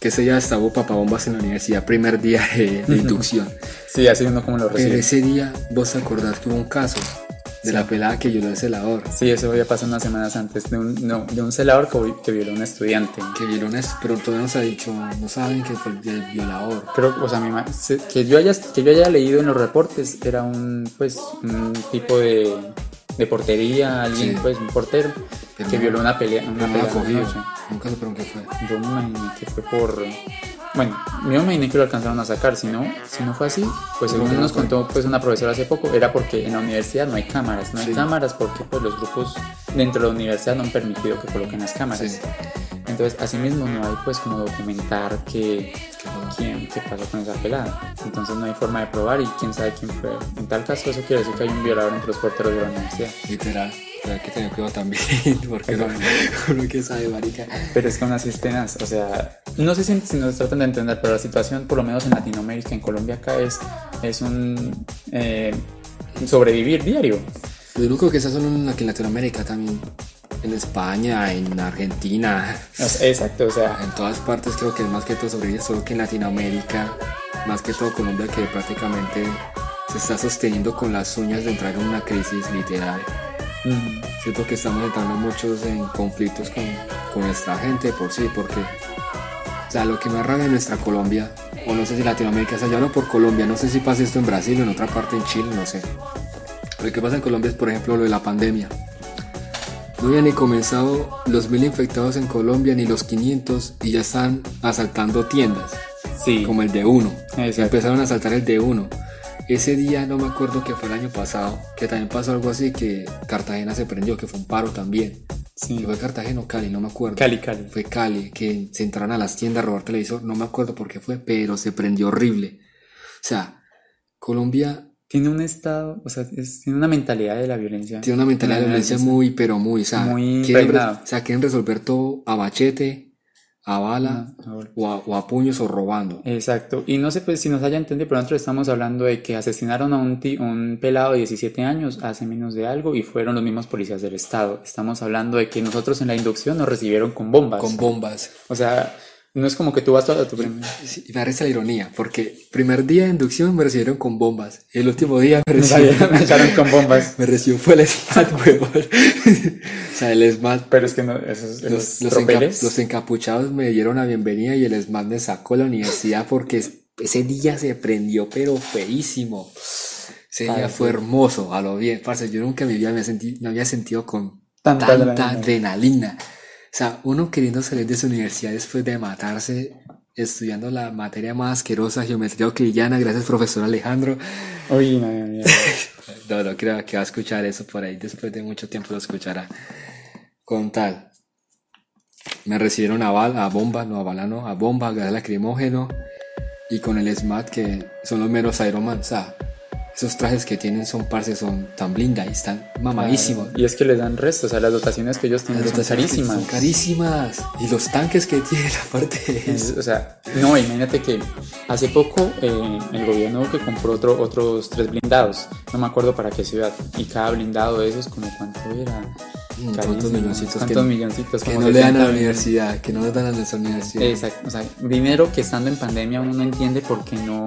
Que ese día estaba papabombas en la universidad, primer día de, de inducción. Sí, así uno como lo Pero recibe. ese día, vos acordás que hubo un caso de la pelada que violó al celador, Sí, eso ya pasó unas semanas antes de un, no, de un celador que, que violó a un estudiante. que violó una, pero todavía no se ha dicho, no saben que fue el, el violador. Creo, o sea, mi que yo haya que yo haya leído en los reportes era un pues un tipo de, de portería, alguien Sí. pues un portero Pero que no- violó una pelea, Pero una no pelea anoche. nunca supieron qué fue. Yo me imaginé que fue por bueno, yo me imaginé que lo alcanzaron a sacar, si no, si no fue así, pues según No, no nos contó pues una profesora hace poco, era porque en la universidad no hay cámaras, no hay Sí. cámaras porque pues los grupos dentro de la universidad no han permitido que coloquen las cámaras. Sí. Entonces, asimismo no hay pues como documentar que quién, qué pasó con esa pelada. Entonces no hay forma de probar y quién sabe quién fue. En tal caso eso quiere decir que hay un violador entre los porteros de la universidad. Literal. Hay que tener cuidado también, porque uno, uno que sabe, marica. Pero es que aún así es tenaz, o sea, no sé si, si nos tratan de entender, pero la situación, por lo menos en Latinoamérica, en Colombia acá es, es un eh, sobrevivir diario. Yo creo que esas son en Latinoamérica también, en España, en Argentina, exacto, o sea, en todas partes creo que es más que todo sobrevivir, solo que en Latinoamérica, más que todo Colombia que prácticamente se está sosteniendo con las uñas de entrar en una crisis literal. Mm, Siento que estamos entrando muchos en conflictos con, con nuestra gente por sí, porque, o sea, lo que me rabia en nuestra Colombia, o no sé si Latinoamérica, o sea, yo hablo por Colombia, no sé si pasa esto en Brasil o en otra parte en Chile, no sé. Lo que pasa en Colombia es, por ejemplo, lo de la pandemia. No había ni comenzado los mil infectados en Colombia ni los 500 y ya están asaltando tiendas, sí, como el de uno. Empezaron a asaltar el de uno. Ese día no me acuerdo que fue el año pasado, que también pasó algo así, que Cartagena se prendió, que fue un paro también. sí. Fue Cartagena o Cali, no me acuerdo. Cali, Cali. Fue Cali, que se entraron a las tiendas a robar televisor, no me acuerdo por qué fue, pero se prendió horrible. O sea, Colombia Tiene un estado, o sea, es- tiene una mentalidad de la violencia. tiene una mentalidad de Una violencia violencia. muy, pero muy, o sea, Muy quieren, re- o sea, quieren resolver todo a bachete, a bala, o, a, o a puños o robando. Exacto. Y no sé pues, si nos haya entendido, pero nosotros estamos hablando de que asesinaron a un, ti- un pelado de 17 años hace menos de algo y fueron los mismos policías del Estado. Estamos hablando de que nosotros en la inducción nos recibieron con bombas. Con bombas. O sea, no es como que tú vas a tu primer... Sí, y me la ironía, porque primer día de inducción me recibieron con bombas, el último día me recibieron, me echaron con bombas. me recibió fue el SMAT, huevón. o sea, el SMAT Pero es que no, esos, Los, esos los, enca- tropeles... los encapuchados me dieron la bienvenida y el SMAT me sacó a la universidad porque es- ese día se prendió, pero feísimo. Ese día Ay, fue sí. hermoso, a lo bien. Parce, yo nunca en mi vida me, sentí, me había sentido con Tanta tanta, adrenalina. adrenalina. O sea, uno queriendo salir de su universidad después de matarse, estudiando la materia más asquerosa, geometría euclidiana, gracias profesor Alejandro. Uy, no, no, no. Creo que va a escuchar eso por ahí, después de mucho tiempo lo escuchará. Con tal. Me recibieron a bala, a bomba, no a bala, no, a bomba, a gas lacrimógeno y con el SMAT que son los meros Iron Man. O sea, esos trajes que tienen son parce, son tan blinda y están mamadísimos. Y es que les dan resto, o sea, las dotaciones que ellos tienen Las son carísimas. Son carísimas. Y los tanques que tienen aparte. Es- o sea, no, imagínate que hace poco eh, el gobierno que compró otro, otros tres blindados, no me acuerdo para qué ciudad, y cada blindado de esos, como cuánto era. Mm. ¿Cuántos milloncitos que, ¿Cuántos milloncitos? que no le dan a 60 la universidad? Que no nos dan a nuestra universidad. Exacto, o sea, dinero que estando en pandemia uno no entiende por qué no,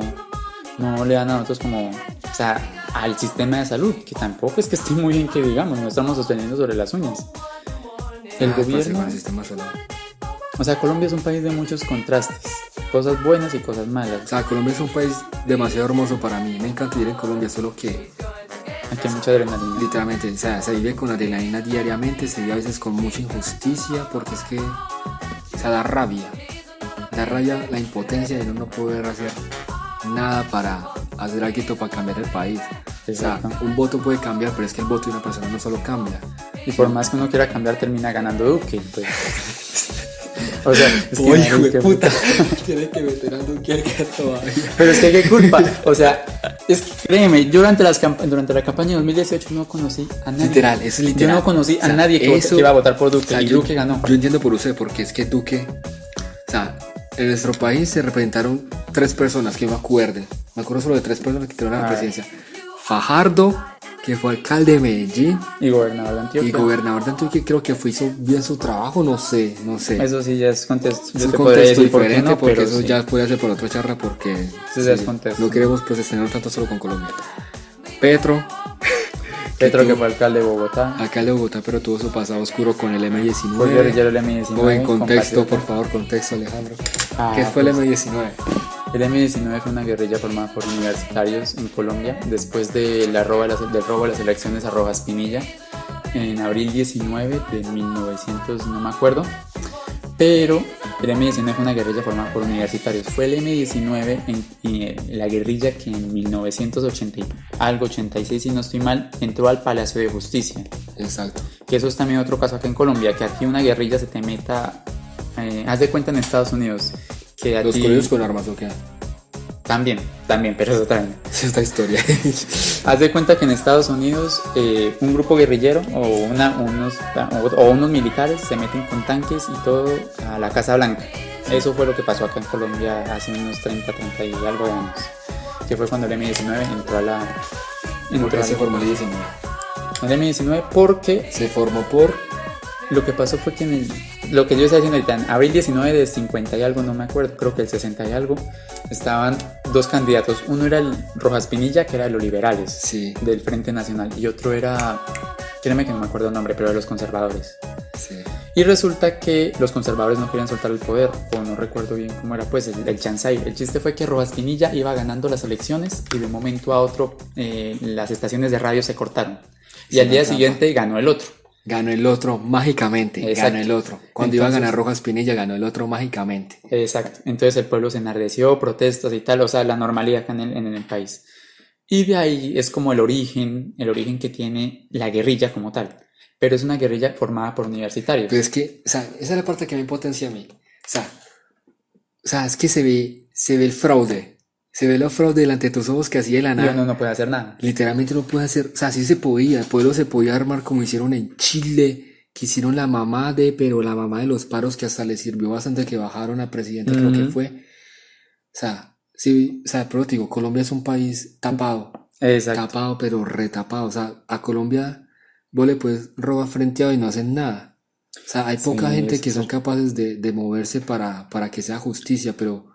no le dan a nosotros como, o sea, al sistema de salud, que tampoco es que esté muy bien que digamos, no estamos sosteniendo sobre las uñas. El Ah, gobierno, el sistema de salud. o sea, Colombia es un país de muchos contrastes, cosas buenas y cosas O malas. sea, Colombia es un país demasiado hermoso para mí. Me encanta vivir en Colombia, solo que Aquí hay mucha adrenalina. literalmente, o sea, se vive con adrenalina diariamente, se vive a veces con mucha injusticia, porque es que, o sea, da rabia. Da rabia la impotencia de no poder hacer nada para hacer algo para cambiar el país. O sea, un voto puede cambiar, pero es que el voto de una persona no solo cambia. Y por más que uno quiera cambiar, termina ganando Duque. pues. O sea, es que, hijo puta, tiene que meter a Duque todavía. Pero es que qué culpa. O sea, es que créeme, yo durante, las durante la campaña de 2018 no conocí a nadie. Literal, es literal. Yo no conocí O a nadie que, eso- que iba a votar por Duque. O sea, y yo, Duque ganó. yo entiendo por usted, porque es que Duque, o sea, en nuestro país se representaron tres personas que yo me acuerde. Me acuerdo solo de tres personas que tuvieron la presidencia. Fajardo, que fue alcalde de Medellín, Y gobernador de Antioquia. y gobernador de Antioquia, creo que fue, hizo bien su trabajo, no sé, no sé. Eso sí ya es contexto. es un contexto por diferente, no, porque eso sí. ya puede ser por otra charla, porque es contexto. no queremos pues extender tanto solo con Colombia. Petro, Petro que fue alcalde de Bogotá. alcalde de Bogotá, pero tuvo su pasado oscuro con el M19. Fue guerrillero del M19. Joven, contexto, compatriota. por favor, contexto, Alejandro. Ah, ¿Qué fue el pues, M19? El M19 fue una guerrilla formada por universitarios en Colombia después de la robo de las, del robo de las elecciones a Rojas Pinilla en abril 19 de 1900, no me acuerdo. Pero el M19 fue una guerrilla formada por universitarios. Fue el M19 en, en la guerrilla que en 1980, y algo 86, si no estoy mal, entró al Palacio de Justicia. Exacto. Que eso es también otro caso acá en Colombia, que aquí una guerrilla se te meta, eh, haz de cuenta en Estados Unidos, que ¿Los ti- con armas o qué? También, también, pero es otra, es otra historia. Haz de cuenta que en Estados Unidos eh, un grupo guerrillero o, una, unos, o, unos militares se meten con tanques y todo a la Casa Blanca. Eso fue lo que pasó acá en Colombia hace unos 30, 30 y algo de años. Que fue cuando el M-19 entró a la... ¿Por qué se formó el M-19? El M-19 porque... Se formó por... Lo que pasó fue que en el lo que yo estaba diciendo ahorita, en abril 19 de 50 y algo, no me acuerdo, creo que el 60 y algo, estaban dos candidatos. Uno era el Rojas Pinilla, que era de los liberales, sí. del Frente Nacional, y otro era, créeme que no me acuerdo el nombre, pero de los conservadores. Sí. Y resulta que los conservadores no querían soltar el poder, o no recuerdo bien cómo era, pues el, el Chansay. El chiste fue que Rojas Pinilla iba ganando las elecciones y de un momento a otro eh, las estaciones de radio se cortaron. Y al día siguiente ganó el otro. Ganó el otro mágicamente. Ganó el otro. Cuando iba a ganar Rojas Pinilla, ganó el otro mágicamente. Exacto. Entonces el pueblo se enardeció, protestas y tal, o sea, la normalidad acá en el, en el país. Y de ahí es como el origen, el origen que tiene la guerrilla como tal. Pero es una guerrilla formada por universitarios. Pero es que, o sea, esa es la parte que me potencia a mí. O sea, o sea, es que se ve, se ve el fraude se ve la fraude delante de tus ojos que hacía la nada. No, no puede hacer nada. Literalmente no puede hacer, o sea, sí se podía, el pueblo se podía armar como hicieron en Chile, que hicieron la mamá de, pero la mamá de los paros que hasta le sirvió bastante que bajaron a presidente, creo que fue. O sea, sí, o sea, pero te digo, Colombia es un país tapado. Exacto. Tapado, pero retapado. O sea, a Colombia vos le puedes robar frenteado y no hacen nada. O sea, hay poca gente que son capaces de, de moverse para, para que sea justicia, pero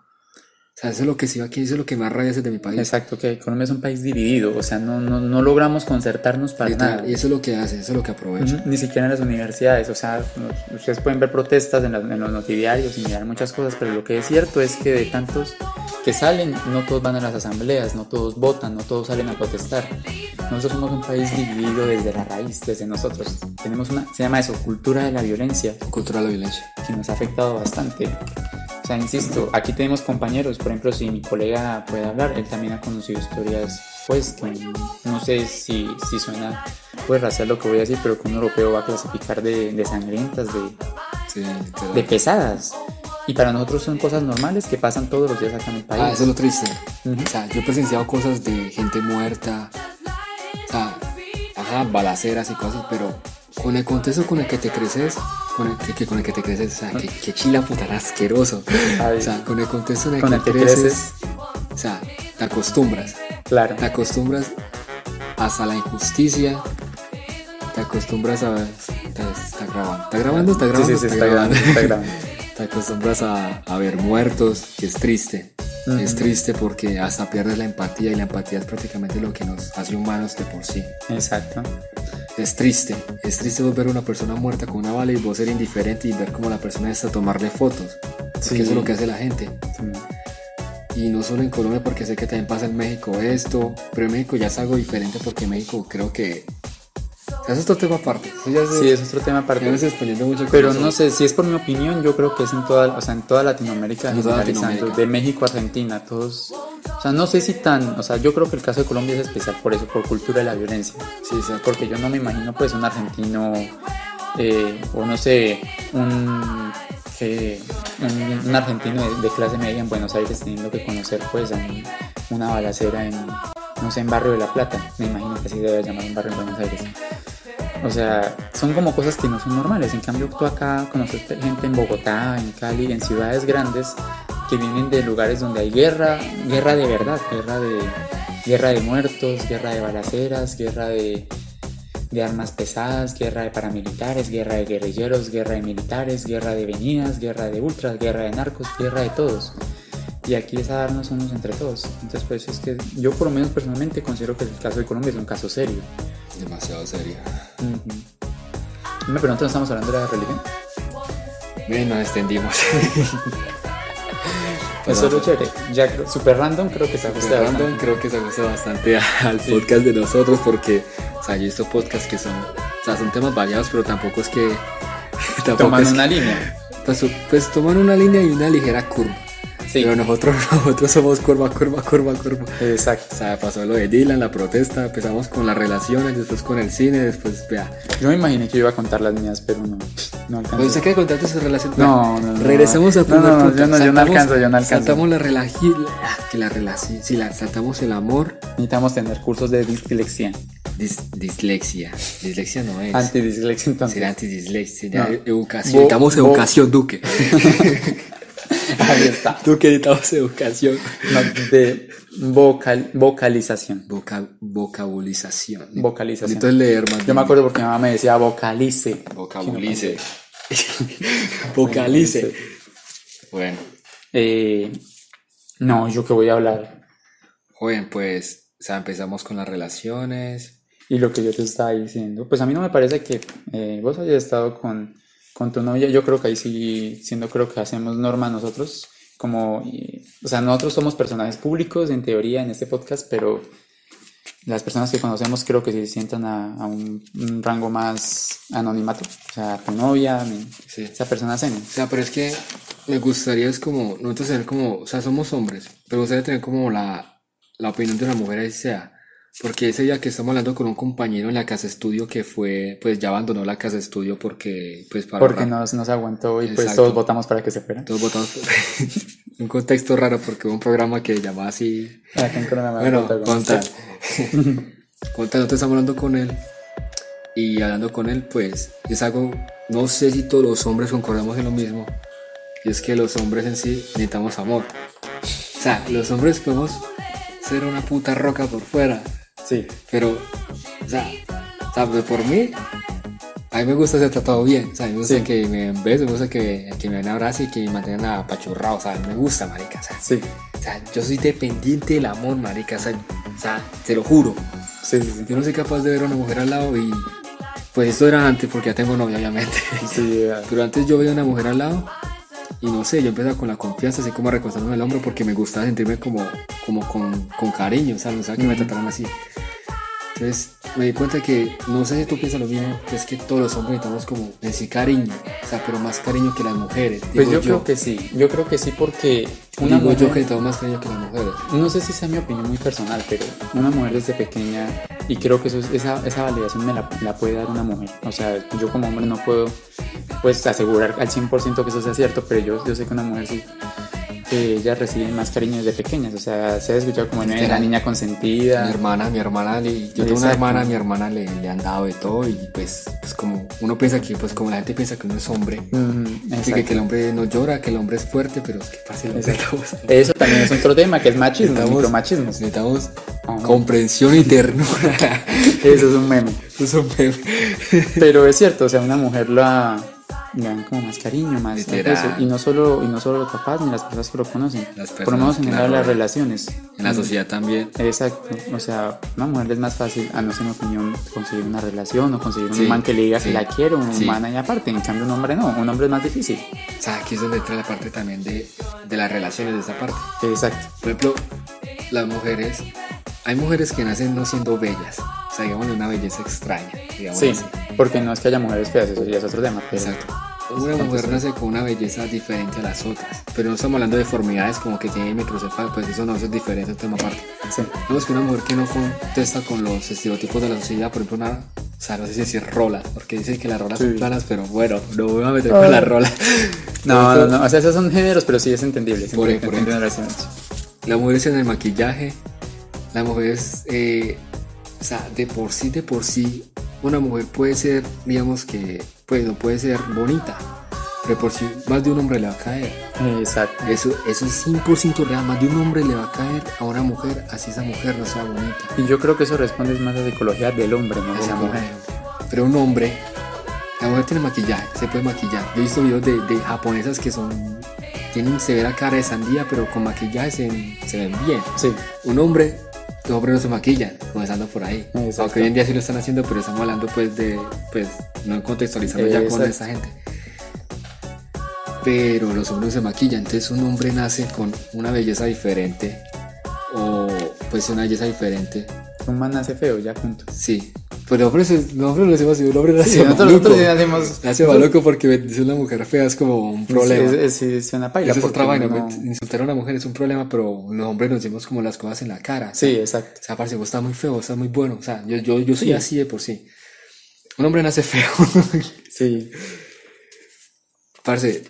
o sea, eso es lo que sí aquí, eso es lo que más rabia es de mi país. Exacto, que Colombia es un país dividido, o sea, no, no, no logramos concertarnos para nada. Y eso es lo que hace, eso es lo que aprovecha. Ni siquiera en las universidades, o sea, ustedes pueden ver protestas en, en, los noticiarios y mirar muchas cosas, pero lo que es cierto es que de tantos que salen, no todos van a las asambleas, no todos votan, no todos salen a protestar. Nosotros somos un país dividido desde la raíz, desde nosotros. Tenemos una, se llama eso, cultura de la violencia. Cultura de la violencia. Que nos ha afectado bastante. O sea, insisto, aquí tenemos compañeros, por ejemplo, si mi colega puede hablar, él también ha conocido historias, pues, que no sé si, si suena, pues, racial lo que voy a decir, pero que un europeo va a clasificar de, de sangrientas, de, de pesadas. Y para nosotros son cosas normales que pasan todos los días acá en el país. Ah, eso es lo triste. O sea, yo he presenciado cosas de gente muerta, o sea, ajá, balaceras y cosas, pero con el contexto con el que te creces, con el que, con el que te creces, o sea, que, que chila puta asqueroso. O sea, con el contexto en el, que, creces, o sea, te acostumbras. Claro. Te acostumbras hasta la injusticia, te acostumbras a... Está, grabando, está grabando, está grabando, sí, sí, está, grabando, está grabando. te acostumbras a, a, ver muertos, que es triste. Es triste porque hasta pierdes la empatía y la empatía es prácticamente lo que nos hace humanos de por sí. Exacto. Es triste, es triste ver a una persona muerta con una bala y vos ser indiferente y ver cómo la persona está a tomarle fotos. Porque eso es lo que hace la gente. Y no solo en Colombia, porque sé que también pasa en México esto, pero en México ya es algo diferente porque México creo que es otro tema aparte. sí, es otro tema aparte. mucho Pero no sé, si es por mi opinión, yo creo que es en toda, o sea, en toda Latinoamérica, en toda Latinoamérica. de México a Argentina, todos. O sea, no sé si tan, o sea, yo creo que el caso de Colombia es especial por eso, por cultura de la violencia. Sí, sí. Porque yo no me imagino, pues, un argentino, eh, o no sé, un, un, argentino de, clase media en Buenos Aires teniendo que conocer, pues, una balacera en, no sé, en Barrio de la Plata. Me imagino que así debe llamar un barrio en Buenos Aires. O sea, son como cosas que no son normales. En cambio, tú acá conoces gente en Bogotá, en Cali, en ciudades grandes que vienen de lugares donde hay guerra, guerra de verdad, guerra de, guerra de muertos, guerra de balaceras, guerra de, de armas pesadas, guerra de paramilitares, guerra de guerrilleros, guerra de militares, guerra de venidas, guerra de ultras, guerra de narcos, guerra de todos. Y aquí es a darnos unos entre todos. Entonces, pues es que yo por lo menos personalmente considero que el caso de Colombia es un caso serio demasiado serio. Me pregunto, ¿no estamos hablando de la religión? Bien, nos extendimos. Eso es lo chévere. Ya super random creo que se ajusta bastante. random creo que se ajusta bastante al podcast de nosotros porque, o sea, yo he visto podcasts que son, o sea, son temas variados, pero tampoco es que... Tampoco toman una línea. Pues, pues toman una línea y una ligera curva. Sí. Pero nosotros, nosotros somos curva, curva, curva, curva. Exacto. O sea, pasó lo de Dylan, la protesta, empezamos con las relaciones, después con el cine, después, vea. Yo me imaginé que iba a contar las mías, pero no, no alcancé. Pues usted quiere contarte su relación. No, no, no. Regresamos a primer no, no, punto. yo no- yo no alcanzo, yo no alcanzo. Saltamos la relación, que la relación, si la saltamos el amor, Necesitamos tener cursos de dislexia. dis- dislexia. Dislexia no es. Antidislexia, entonces. Será antidislexia, No. educación. Bo- Necesitamos bo- educación, Duque. Ahí está. Duque, necesitamos educación. No, de vocal, vocalización. Voca, vocabulización. Vocalización. Entonces leer más. Yo me acuerdo porque mi mamá me decía vocalice. Vocabulice. Vocalice. Bueno, Eh, no, yo que voy a hablar. joven, pues, o sea, empezamos con las relaciones. Y lo que yo te estaba diciendo, pues a mí no me parece que eh, vos hayas estado con, con tu novia. Yo creo que ahí sí, siendo creo que hacemos norma nosotros, como, y- o sea, nosotros somos personajes públicos en teoría en este podcast, pero las personas que conocemos creo que se sientan a, a un, un rango más anonimato. O sea, tu novia, mi- Sí. esa persona cena. O sea, pero es que me gustaría es como, nosotros tener como, o sea, somos hombres, pero me gustaría tener como la, la opinión de una mujer ahí sea. Porque ese día que estamos hablando con un compañero en la casa estudio que fue, pues ya abandonó la casa estudio porque, pues para Porque nos, nos aguantó y pues todos votamos para que se fuera. Todos votamos un contexto raro porque hubo un programa que llamaba así. Bueno, protagonista. conta. conta, nosotros estamos hablando con él y hablando con él, pues es algo, no sé si todos los hombres concordamos en lo mismo, y es que los hombres en sí necesitamos amor. O sea, los hombres podemos ser una puta roca por fuera, Sí, pero, o sea, o sea, de por mí, a mí me gusta ser tratado bien. O sea, a mí me gusta Sí. que me besos, me gusta que, que me den abrazos y que me mantengan apachurrado. O sea, me gusta, marica. O sea, sí, o sea, yo soy dependiente del amor, marica. O sea, o sea, te lo juro. sí. Yo no soy capaz de ver a una mujer al lado y... Pues esto era antes porque ya tengo novia, obviamente. Sí, eh, Pero antes yo veía a una mujer al lado y no sé, yo empezaba con la confianza, así como en el hombro porque me gustaba sentirme como, como con, con cariño, o sea, no sabía que me trataran así. Entonces me di cuenta que, no sé si tú piensas lo mismo, que es que todos los hombres necesitamos como decir cariño, o sea, pero más cariño que las mujeres. Pues yo, creo que sí, yo creo que sí porque una digo yo mujer, que necesitamos más cariño que las mujeres. no sé si sea mi opinión muy personal, pero una mujer desde pequeña, y creo que eso es- esa, esa validación me la, la puede dar una mujer. O sea, yo como hombre no puedo pues asegurar al 100% que eso sea cierto, pero yo, yo sé que una mujer sí, que ellas reciben más cariño desde pequeñas. O sea, se ha escuchado como "No, la niña Mi consentida. hermana, mi hermana, le- yo tengo una hermana, mi hermana le, le han dado de todo y pues, pues como uno piensa que, pues como la gente piensa que uno es hombre, Mm, que, que, que el hombre no llora, que el hombre es fuerte, pero es que Exacto. necesitamos. Eso también es otro tema, que es machismo, Necesitamos- micromachismo. Necesitamos Ajá. comprensión y ternura. Eso es un meme. Eso es un meme. Pero es cierto, o sea, una mujer la le dan como más cariño, más Literal. y no solo y no solo los papás ni las personas que lo conocen. Las Por lo menos en general las relaciones. En la sociedad también. Exacto, o sea, una mujer es más fácil, a no ser mi opinión, conseguir una relación o conseguir un Sí, man que le diga sí, que la quiere, un sí. man ahí aparte. En cambio, un hombre no, un hombre es más difícil. O sea, aquí es donde entra la parte también de, de las relaciones de esta parte. Exacto, Por ejemplo, las mujeres, hay mujeres que nacen no siendo bellas. O sea, digamos, una belleza extraña. Digamos sí, así. porque no es que haya mujeres feas, eso ya es otro tema. pero- Exacto. Una mujer nace con una belleza diferente a las otras. Pero no estamos hablando de deformidades como que tiene microcefal, pues eso no eso es diferente, es un tema aparte. Sí, Vemos que una mujer que no contesta con los estereotipos de la sociedad, por ejemplo, una, o sea, no sé si decir rola, porque dicen que las rolas son Sí. planas, pero bueno, no me voy a meter con la rola. No, no, no, o sea, esos son géneros, pero sí es entendible. Por ahí, por entendible la. Las mujeres en el maquillaje, las mujeres, eh, o sea, de por sí, de por sí, una mujer puede ser, digamos que, pues no puede ser bonita, pero por sí más de un hombre le va a caer. Exacto. Eso, eso es 100% real, más de un hombre le va a caer a una mujer, así esa mujer no sea bonita. Y yo creo que eso responde más a la psicología del hombre, no de Esa la mujer. Pero un hombre, la mujer tiene maquillaje, se puede maquillar. Yo he visto videos de, de japonesas que son, tienen severa cara de sandía, pero con maquillaje se, se ven bien. Sí, Un hombre, los hombres no se maquillan, comenzando por ahí. Exacto. Aunque hoy en día sí lo están haciendo, pero estamos hablando pues de, pues, no contextualizando ya con esa gente. Pero los hombres se maquillan, entonces un hombre nace con una belleza diferente, o pues una belleza diferente, un man nace feo, ya punto. sí. Pues los hombres, los hombres lo decimos así, un hombre nace Sí, nosotros, maluco. nosotros hacemos. Nace maluco porque a una mujer fea es como un problema. Es, es, es una paila. Esa es otra vaina, no- insultar a una mujer es un problema, pero los hombres nos decimos como las cosas en la cara. Sí, exacto. O sea, parce, vos estás muy feo, estás muy bueno. O sea, yo, yo, yo soy Sí. así de por sí. Un hombre nace feo. Sí. parce,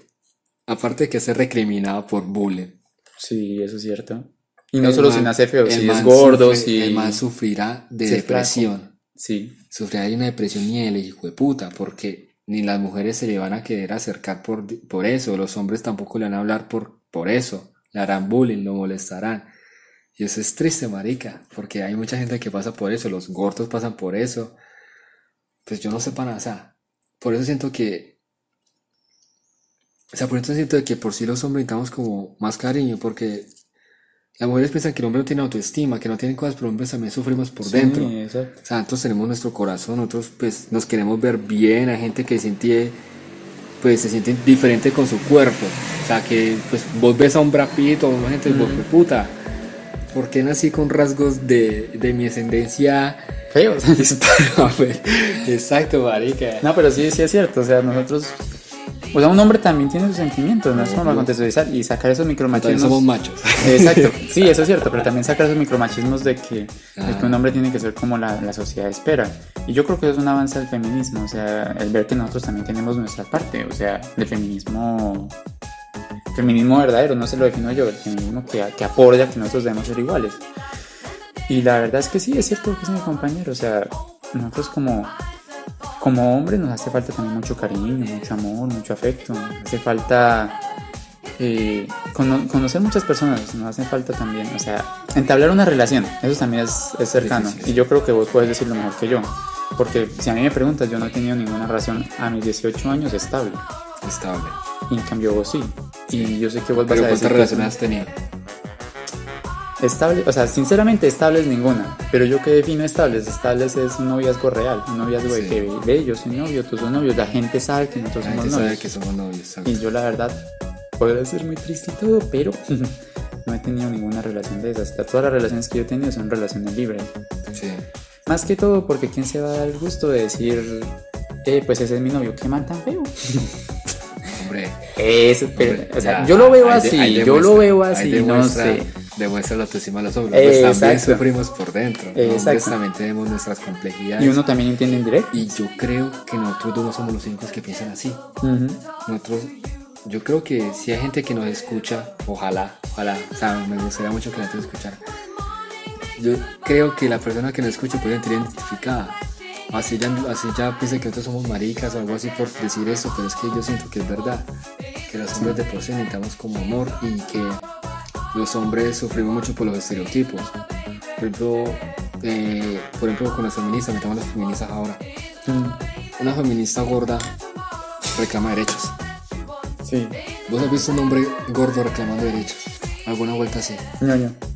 aparte de que ser recriminado por bullying. Sí, eso es cierto. Y no El solo man- si nace feo, si es gordo, sufre- si. El man sufrirá de si es depresión. Sí, Sufrirá de una depresión ni el hijo de puta, porque ni las mujeres se le van a querer acercar por, por eso, los hombres tampoco le van a hablar por, por eso, le harán bullying, lo molestarán. Y eso es triste, marica, porque hay mucha gente que pasa por eso, los gordos pasan por eso. Pues yo no sé para nada, o sea, por eso siento que, o sea, por eso siento que por sí los hombres necesitamos como más cariño, porque las mujeres piensan que el hombre no tiene autoestima, que no tiene cosas, pero hombres también sufrimos por Sí, dentro. exacto. O sea, nosotros tenemos nuestro corazón, nosotros pues nos queremos ver bien, hay gente que siente, pues se siente diferente con su cuerpo. O sea, que pues vos ves a un brapito, una gente, vos, Ujú. puta, ¿por qué nací con rasgos de, de mi ascendencia Feos. Exacto, marica. No, pero sí, sí es cierto. O sea, nosotros. O sea, un hombre también tiene sus sentimientos, no es como contextualizar y sacar esos micromachismos. somos machos. Exacto, sí, eso es cierto, pero también sacar esos micromachismos de que, de Ah. que un hombre tiene que ser como la, la sociedad espera. Y yo creo que eso es un avance del feminismo, o sea, el ver que nosotros también tenemos nuestra parte, o sea, del feminismo, feminismo verdadero, no se lo defino yo, el feminismo que, que apoya que nosotros debemos ser iguales. Y la verdad es que sí, es cierto que es mi compañero, o sea, nosotros como, como hombres nos hace falta también mucho cariño, mucho amor, mucho afecto, nos hace falta eh, cono- conocer muchas personas, nos hace falta también, o sea, entablar una relación, eso también es, es cercano. Sí, sí, sí. Y yo creo que vos puedes decirlo mejor que yo, porque si a mí me preguntas, yo no he tenido ninguna relación a mis 18 años estable, Estable. y en cambio vos sí. Y yo sé que vos vas Pero a decir ¿cuántas relaciones has tenido? Estable, o sea, sinceramente estables ninguna, pero yo que defino estables, estables es un noviazgo real, un noviazgo de que ve, yo soy novio, tú sos novio, la gente sabe que nosotros La somos gente sabe novios. que somos novios. exacto. Y yo la verdad, podría ser muy triste y todo, pero no he tenido ninguna relación de esas. Todas las relaciones que yo he tenido son relaciones libres. Sí. Más que todo porque quién se va a dar el gusto de decir, eh, pues ese es mi novio, qué man tan feo. Hombre. Eso, pero, hombre, o sea, ya, yo lo veo de- así, yo lo veo así, no sé. Demuestra la autoestima de los hombres. Eh, hombres también sufrimos por dentro. Exacto. también tenemos nuestras complejidades. Y uno también entiende en directo. Y yo creo que nosotros dos no somos los únicos que piensan así. Ujú. Nosotros, yo creo que si hay gente que nos escucha, ojalá, ojalá, o sea, me gustaría mucho que la gente escuchara. Yo creo que la persona que nos escuche puede sentir identificada. Así ya, así ya piensa que nosotros somos maricas o algo así por decir eso, pero es que yo siento que es verdad. Que los hombres de por sí necesitamos como amor y que los hombres sufrimos mucho por los estereotipos. Por ejemplo, eh, por ejemplo con las feministas, metamos las feministas ahora. Mm, Una feminista gorda reclama derechos. Sí. ¿Vos has visto un hombre gordo reclamando derechos? ¿Alguna vuelta así? ñoño. Pues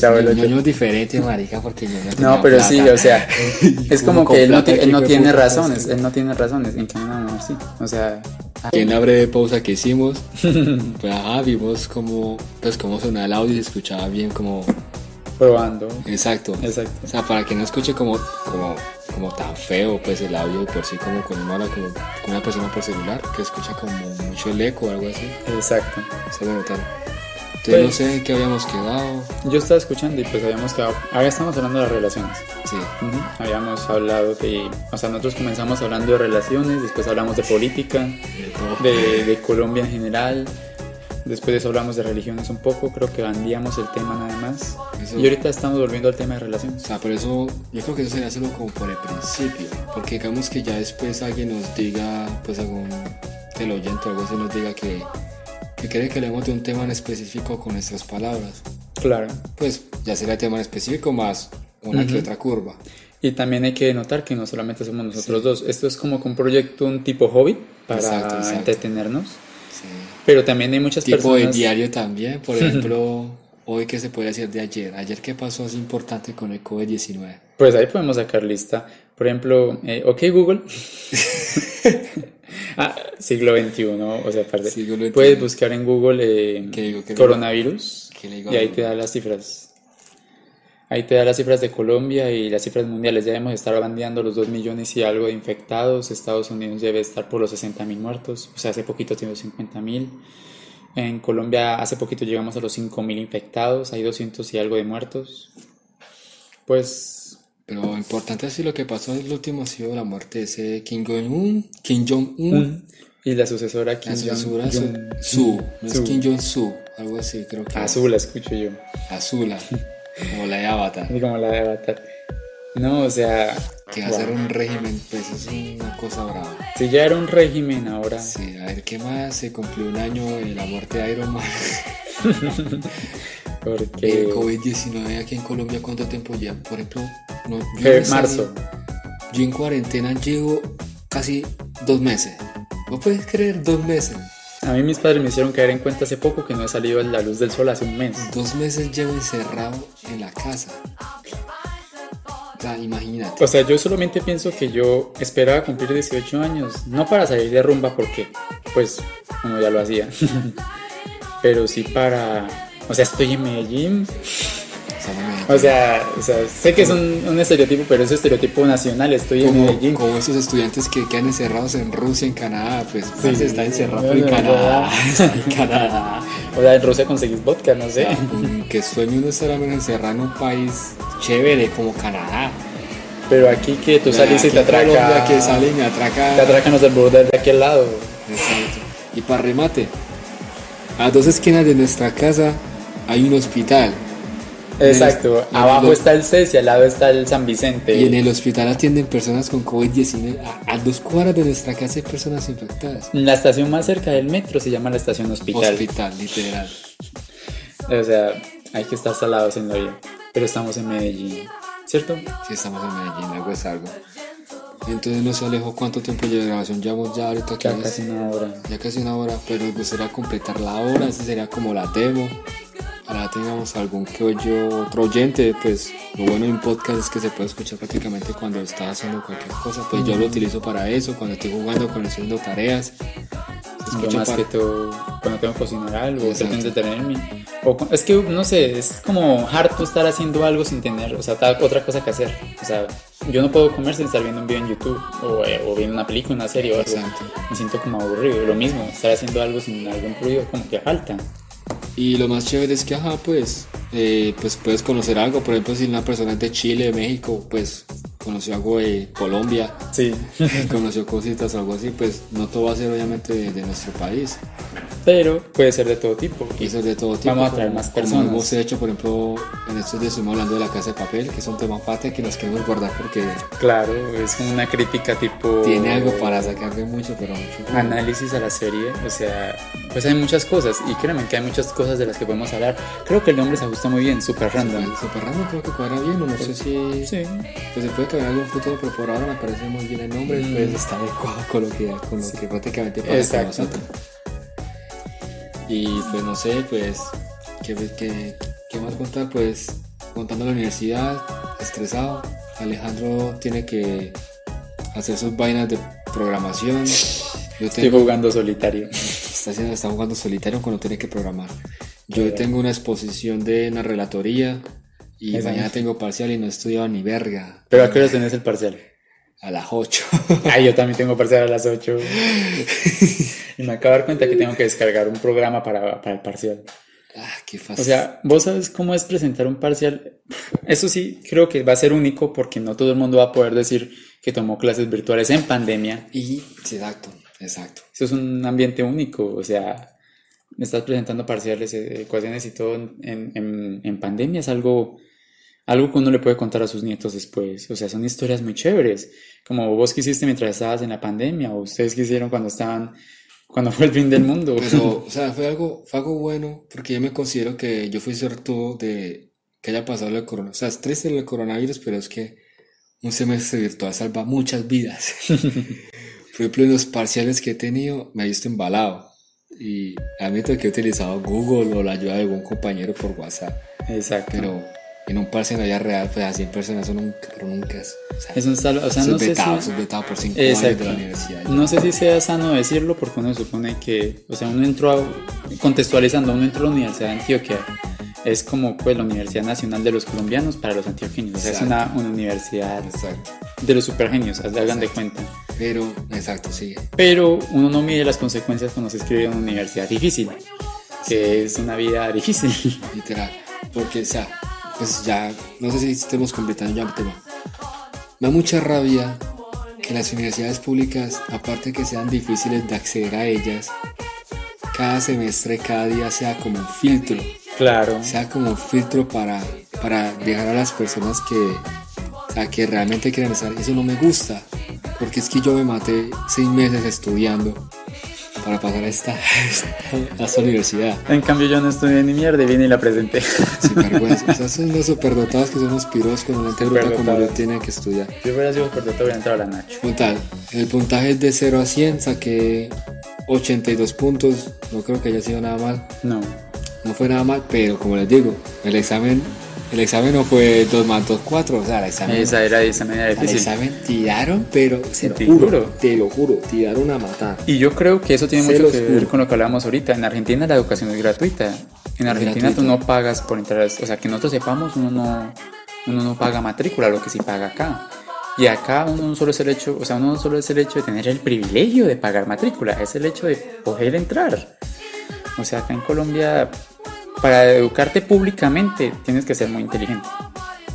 Ya, bueno, ñoño es diferente, marica, porque ñoño No, tenía pero plata. sí, o sea, es como Con que él no, él no tiene puta, razones, sí. él no tiene razones, en cambio una mujer sí. O sea, Y en la breve pausa que hicimos, pues ajá, vimos como, pues cómo sonaba el audio y se escuchaba bien como, probando. exacto. Exacto. O sea, para que no escuche como, como, como tan feo, pues el audio por sí como uno habla como con una persona por celular, que escucha como mucho el eco o algo así. Exacto. Se lo notaron. Entonces no Pues- sé en qué habíamos quedado. Yo estaba escuchando y pues habíamos quedado. Ahora estamos hablando de las relaciones. Sí. Habíamos hablado de. O sea, nosotros comenzamos hablando de relaciones, después hablamos de política, de todo. de, de Colombia en general. Después de eso hablamos de religiones un poco, creo que bandíamos el tema nada más. Eso- Y ahorita estamos volviendo al tema de O relaciones. sea, por eso yo creo que eso sería hacerlo como por el principio. Porque digamos que ya después alguien nos diga, pues algún teleoyente o algo así nos diga que, que quiere que hablemos de un tema en específico con nuestras palabras. Claro. Pues ya sería tema en específico más una que Ujú. otra curva. Y también hay que notar que no solamente somos nosotros dos. Esto es como que un proyecto, un tipo hobby para Exacto, exacto. entretenernos. Sí. Pero también hay muchas Tipo de personas. diario también. Por ejemplo, hoy que se puede decir de ayer. Ayer qué pasó así importante con el COVID-19. Pues ahí podemos sacar lista. Por ejemplo, eh, ok Google. ah, siglo XXI, o sea, aparte. XXI. Puedes buscar en Google eh, ¿Qué digo? ¿Qué coronavirus ¿Qué digo y ahí te da las cifras. Ahí te da las cifras de Colombia y las cifras mundiales. Ya debemos estar bandeando los 2 millones y algo de infectados. Estados Unidos debe estar por los 60 mil muertos. O sea, hace poquito tiene 50 mil. En Colombia hace poquito llegamos a los 5 mil infectados. Hay 200 y algo de muertos. Pues... Pero importante así lo que pasó en el último ha sido la muerte de ese Kim Jong-un. Kim Jong-un. Y la sucesora Kim Jong-su. No es Kim Jong-su. Algo así, creo que. Azula, escucho yo. Azula. Como la de Avatar. como la de Avatar. No, o sea. Que hacer un régimen, pues es una cosa brava. Si ya era un régimen ahora. Sí, a ver qué más. Se cumplió un año de la muerte de Iron Man. Porque. El COVID-19 aquí en Colombia, ¿cuánto tiempo lleva? Por ejemplo, no, marzo. yo en cuarentena llevo casi dos meses. ¿No puedes creer? Dos meses. A mí mis padres me hicieron caer en cuenta hace poco que no he salido a la luz del sol hace un mes. Dos meses llevo encerrado en la casa. O sea, imagínate. O sea, yo solamente pienso que yo esperaba cumplir 18 años, no para salir de rumba porque, pues, uno ya lo hacía, pero sí para... O sea, estoy en Medellín, o sea, o sea, sé que es un, estereotipo, pero es estereotipo nacional. Estoy en Medellín. Como esos estudiantes que quedan encerrados en Rusia, en Canadá, pues sí, está encerrado en Canadá. en Canadá. O sea, en Rusia conseguís vodka, no sé. que sueño no estar encerrado en un país chévere como Canadá. Pero aquí que tú salís y te atraca. que sale y me atraca. Te atracan los del borde de aquel lado. Exacto. Y para remate, a dos esquinas de nuestra casa hay un hospital Exacto, abajo está el CES y al lado está el San Vicente. Y en el hospital atienden personas con COVID-19. A, dos cuadras de nuestra casa hay personas infectadas. La estación más cerca del metro se llama la estación hospital. Hospital, literal. O sea, hay que estar salados en la vida. Pero estamos en Medellín, ¿cierto? Sí, estamos en Medellín, algo es algo. Entonces no se alejó cuánto tiempo lleva grabación. Llevamos ya ahorita Ya casi una hora. Ya casi una hora, pero me gustaría completar la hora. Esa sería como la demo ahora tengamos algún que yo otro oyente, pues lo bueno de un podcast es que se puede escuchar prácticamente cuando está haciendo cualquier cosa, pues yo lo utilizo para eso, cuando estoy jugando, cuando estoy haciendo tareas. Yo más que todo cuando tengo que cocinar algo, o tengo que entretenerme. O, es que, no sé, es como harto estar haciendo algo sin tener, o sea, otra cosa que hacer. O sea, yo no puedo comer sin estar viendo un video en YouTube o, eh, o viendo una película, una serie o algo. Me siento como aburrido. Lo mismo, estar haciendo algo sin algún ruido, como que falta. Y lo más chévere es que, ajá, pues, eh, pues puedes conocer algo. Por ejemplo, si una persona es de Chile, México, pues conoció algo de Colombia, sí. conoció cositas o algo así, pues no todo va a ser obviamente de, nuestro país. Pero puede ser de todo tipo. Puede ser de todo tipo. Vamos a traer más personas. Como hemos hecho, por ejemplo, en estos días estuvimos hablando de la casa de papel, que es un tema aparte que nos queremos guardar porque... Claro, es como una crítica tipo... Tiene algo para sacar de mucho, pero mucho. Análisis a la serie, o sea, pues hay muchas cosas y créanme que hay muchas cosas de las que podemos hablar. Creo que el nombre se ajusta muy bien, super random. Super, random creo que cuadra bien, o no sé si... Sí. Pues se puede que algún futuro, pero por ahora me parece muy bien el nombre, mm. pues está adecuado con lo que, con lo que prácticamente pasa con nosotros. Y pues no sé, pues, ¿qué, qué, qué más contar? Pues contando la universidad, estresado. Alejandro tiene que hacer sus vainas de programación. Yo Estoy jugando solitario. Está, haciendo, está jugando solitario cuando tiene que programar. Yo tengo una exposición de una relatoría y mañana tengo parcial y no he estudiado ni verga. ¿Pero a qué hora tenés el parcial? A las 8. Ay, yo también tengo parcial a las 8. y me acabo de dar cuenta que tengo que descargar un programa para, para el parcial. Ah, qué fácil. O sea, vos sabes cómo es presentar un parcial. Eso sí, creo que va a ser único porque no todo el mundo va a poder decir que tomó clases virtuales en pandemia. Y, exacto, exacto. Eso es un ambiente único. O sea, me estás presentando parciales, eh, ecuaciones y todo en, en, en pandemia. Es algo algo que uno le puede contar a sus nietos después. O sea, son historias muy chéveres, como vos quisiste mientras estabas en la pandemia, o ustedes quisieron cuando estaban, cuando fue el fin del mundo. Pero, o sea, fue algo, fue algo bueno, porque yo me considero que yo fui suertudo de que haya pasado el coronavirus. O sea, es triste el coronavirus, pero es que un semestre virtual salva muchas vidas. Por ejemplo, en los parciales que he tenido, me he visto embalado. Y admito que he utilizado Google o la ayuda de algún compañero por WhatsApp. Exacto. Pero en un parse en la vida real, pues a 100 personas son un, nunca es. es un salvo, o sea, no sé si... por 5 años de la universidad. No sé si sea sano decirlo porque uno supone que, o sea, uno entró, contextualizando, uno entró a la Universidad de Antioquia es como pues la Universidad Nacional de los Colombianos para los antioqueños. O sea, es una, una universidad Exacto. de los supergenios, hagan de cuenta. Pero, exacto, sí. Pero uno no mide las consecuencias cuando se escribe en una universidad difícil, que es una vida difícil. Literal. Porque, o sea, pues ya, no sé si estemos completando ya el tema. Me da mucha rabia que las universidades públicas, aparte que sean difíciles de acceder a ellas, cada semestre, cada día sea como un filtro. Claro. Sea como un filtro para, para dejar a las personas que, o sea, que realmente quieren estar. Eso no me gusta. Porque es que yo me maté seis meses estudiando para pasar a esta, esta universidad. En cambio yo no estudié ni mierda y vine y la presenté. Sin vergüenza. O sea, son los superdotados que son los piros con una bruta como yo tienen que estudiar. Si hubiera sido por hubiera entrado a la Nacho. Puntal. El puntaje es de 0 a 100, saqué 82 puntos. No creo que haya sido nada mal. No. No fue nada mal, pero como les digo, el examen, el examen no fue 2 más 2, 4. O sea, el examen, Esa era esa el difícil. examen tiraron, pero se lo Te juro, juro. te lo juro, tiraron a matar. Y yo creo que eso tiene Se mucho que ver con lo que hablábamos ahorita. En Argentina la educación es gratuita. En Argentina tú no pagas por entrar. O sea, que nosotros sepamos, uno no, uno no paga matrícula, lo que sí paga acá. Y acá uno no solo es el hecho, o sea, uno no solo es el hecho de tener el privilegio de pagar matrícula, es el hecho de poder entrar. O sea, acá en Colombia, para educarte públicamente, tienes que ser muy inteligente.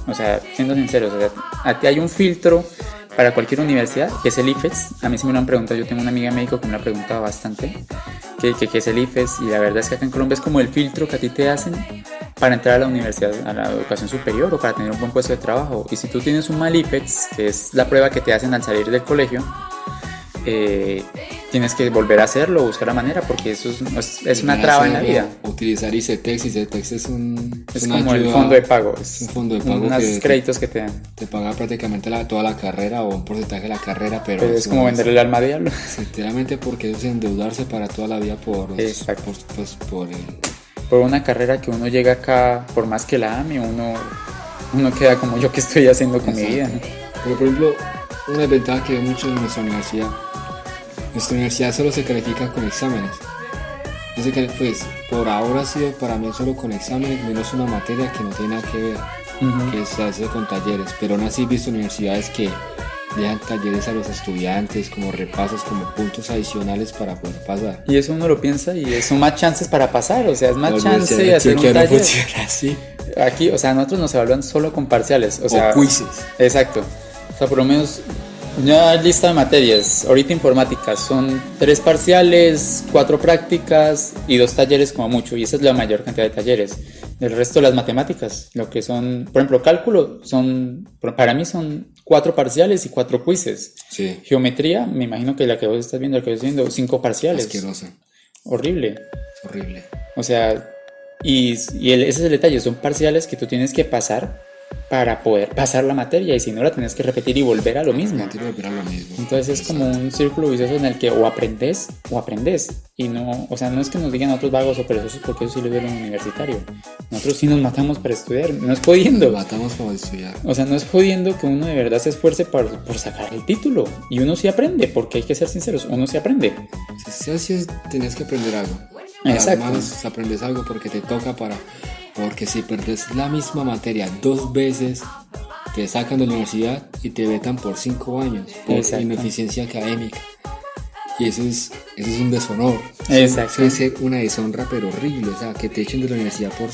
O sea, siendo sinceros, a ti hay un filtro para cualquier universidad, que es el IFES. A mí sí me lo han preguntado, yo tengo una amiga médico que me lo ha preguntado bastante, que, que, que es el IFES, y la verdad es que acá en Colombia es como el filtro que a ti te hacen para entrar a la universidad, a la educación superior o para tener un buen puesto de trabajo. Y si tú tienes un mal IFES, que es la prueba que te hacen al salir del colegio, eh, tienes que volver a hacerlo, buscar la manera, porque eso es, es- es una traba en la vida. Utilizar ICETEX. ICETEX es un. Es como el ayuda- fondo de pago, Es un fondo de pago unos que créditos que te dan. te paga prácticamente la- toda la carrera o un porcentaje de la carrera, pero, Pero es como no venderle el alma al diablo. Sinceramente porque es endeudarse para toda la vida por, Exacto. por, pues, por el... Por una carrera que uno llega acá, por más que la ame, uno, uno queda como yo que estoy haciendo con mi vida. Exacto. Pero por ejemplo, una desventaja que veo mucho en nuestra universidad, nuestra universidad solo se califica con exámenes. No se pues por ahora ha sido para mí solo con exámenes, menos una materia que no tiene nada que ver, Ujú. que se hace con talleres. Pero aún así he visto universidades que dejan talleres a los estudiantes como repasos, como puntos adicionales para poder pasar. Y eso uno lo piensa y son más chances para pasar, o sea, es más La chance de hacer un que no taller. funciona así. Aquí, o sea, nosotros nos evalúan solo con parciales, o sea, o quizzes. Exacto. O sea, por lo menos ya lista de materias. Ahorita informática son tres parciales, cuatro prácticas y dos talleres como mucho. Y esa es la mayor cantidad de talleres. El resto las matemáticas, lo que son, por ejemplo, cálculo, son, para mí son cuatro parciales y cuatro quizzes. Sí, Geometría, me imagino que la que vos estás viendo, la que yo estoy viendo, cinco parciales. asqueroso, Horrible. es horrible. O sea, y, y el- ese es el detalle, son parciales que tú tienes que pasar para poder pasar la materia y si no la tienes que repetir y volver a lo mismo. Volver a lo mismo. Entonces es como un círculo vicioso en el que o aprendes o aprendes. Y no, o sea, no es que nos digan otros vagos o perezosos porque eso sí lo vieron universitario. Nosotros sí nos matamos para estudiar, no es Lo jodiendo. matamos para estudiar. O sea, no es jodiendo que uno de verdad se esfuerce por, por sacar el título. Y uno sí aprende, porque hay que ser sinceros, uno sí aprende. Si así es, tenés que aprender algo. Exacto. Además, aprendes algo porque te toca para. Porque si perdes la misma materia dos veces, te sacan de la universidad y te vetan por cinco años por Exacto. ineficiencia académica. Y eso es, eso es un deshonor. Exacto. Eso es una deshonra, pero horrible. O sea, que te echen de la universidad por,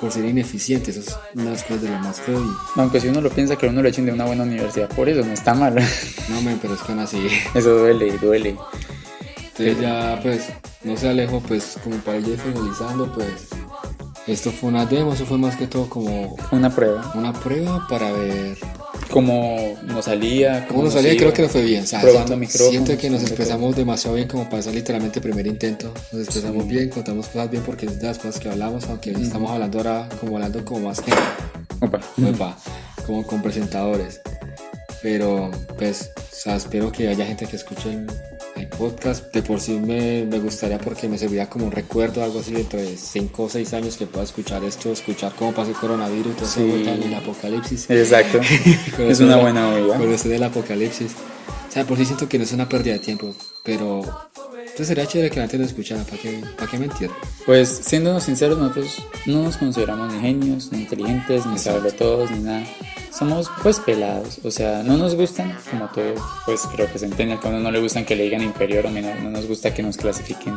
por ser ineficiente. Eso es una de las cosas de lo más feo. Aunque si uno lo piensa que uno lo echen de una buena universidad, por eso no está mal. no, men, pero es que aún así. Eso duele, duele. Entonces ya pues no se alejó pues como para ir finalizando pues esto fue una demo, eso fue más que todo como Una prueba. una prueba para ver Cómo nos salía. cómo nos salía iba. creo que nos fue bien. O sea, Probando siento, siento que nos empezamos demasiado bien como para ser literalmente el primer intento. Nos expresamos bien, contamos cosas bien porque es de las cosas que hablamos, aunque estamos hablando ahora como hablando como más gente. Opa. Epa, como con presentadores. Pero, pues, o sea, espero que haya gente que escuche el, el podcast. De por sí me, me gustaría porque me serviría como un recuerdo, algo así, dentro de 5 o 6 años que pueda escuchar esto, escuchar cómo pasó el coronavirus, todo Sí. en el apocalipsis. Exacto. Es una de- buena Con movida. esto del apocalipsis. O sea, por sí siento que no es una pérdida de tiempo, pero Entonces sería chévere que la gente nos escuchara, ¿para qué, para qué mentir? Pues siéndonos sinceros, nosotros no nos consideramos ni genios, ni inteligentes, ni saberlo todos, ni nada. Somos pues pelados, o sea, no nos gustan, como todo, pues creo que se entiende, que a uno no le gustan que le digan inferior o menor, no nos gusta que nos clasifiquen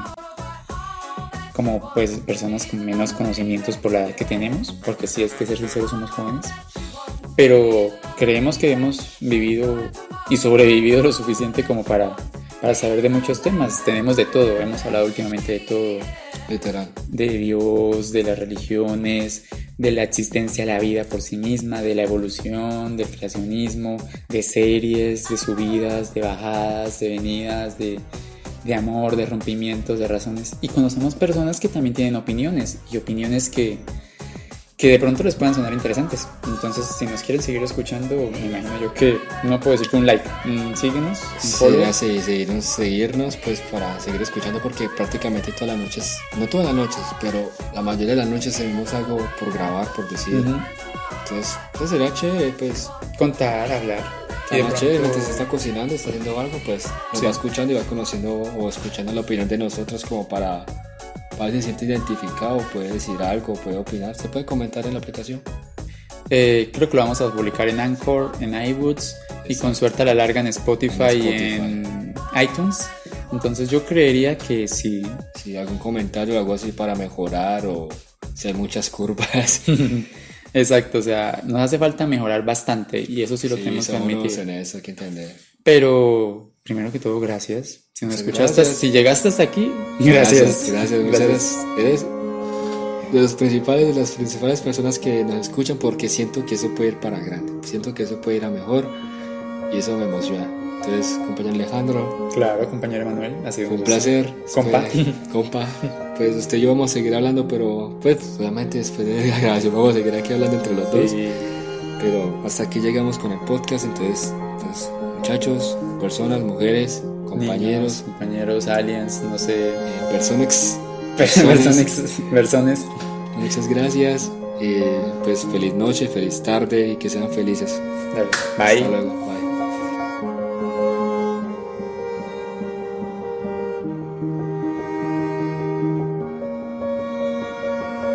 como pues personas con menos conocimientos por la edad que tenemos, porque si es que ser sinceros somos jóvenes, pero creemos que hemos vivido y sobrevivido lo suficiente como para, para saber de muchos temas, tenemos de todo, hemos hablado últimamente de todo. Literal. De Dios, de las religiones, de la existencia de la vida por sí misma, de la evolución, del creacionismo, de series, de subidas, de bajadas, de venidas, de, de amor, de rompimientos, de razones. Y conocemos personas que también tienen opiniones y opiniones que, que de pronto les puedan sonar interesantes. Entonces, si nos quieren seguir escuchando, me imagino yo que no puedo decir que un like. Mm, síguenos. Sí, seguirnos, seguirnos, pues para seguir escuchando, porque prácticamente todas las noches, no todas las noches, pero la mayoría de las noches seguimos algo por grabar, por decir. Entonces, pues sería chévere, pues. Contar, hablar. Y de chévere, mientras está cocinando, está haciendo algo, pues nos va escuchando y va conociendo o escuchando la opinión de nosotros como para, para si se siente identificado, puede decir algo, puede opinar, se puede comentar en la aplicación. Eh, creo que lo vamos a publicar en Anchor, en iBoots y con suerte a la larga en Spotify, y en iTunes. Entonces yo creería que si... Si algún comentario o algo así para mejorar o si hay muchas curvas. Exacto, o sea, nos hace falta mejorar bastante y eso sí lo tenemos que admitir. En eso, hay que entender. Pero primero que todo, gracias. Si nos escuchaste, si llegaste hasta aquí, gracias. Gracias, gracias. Eres de los principales, de las principales personas que nos escuchan porque siento que eso puede ir para grande. Siento que eso puede ir a mejor y eso me emociona. Entonces, compañero Alejandro. Claro, compañero Manuel. Ha sido un, placer. Compa. compa. Pues usted y yo vamos a seguir hablando, pero pues obviamente después de la grabación vamos a seguir aquí hablando entre los dos. Pero hasta aquí llegamos con el podcast, entonces, pues, muchachos, personas, mujeres, compañeros. compañeros, aliens, no sé. Eh, personas. Personas. personas. Muchas gracias. Eh, pues feliz noche, feliz tarde y que sean felices. Bye. Hasta luego.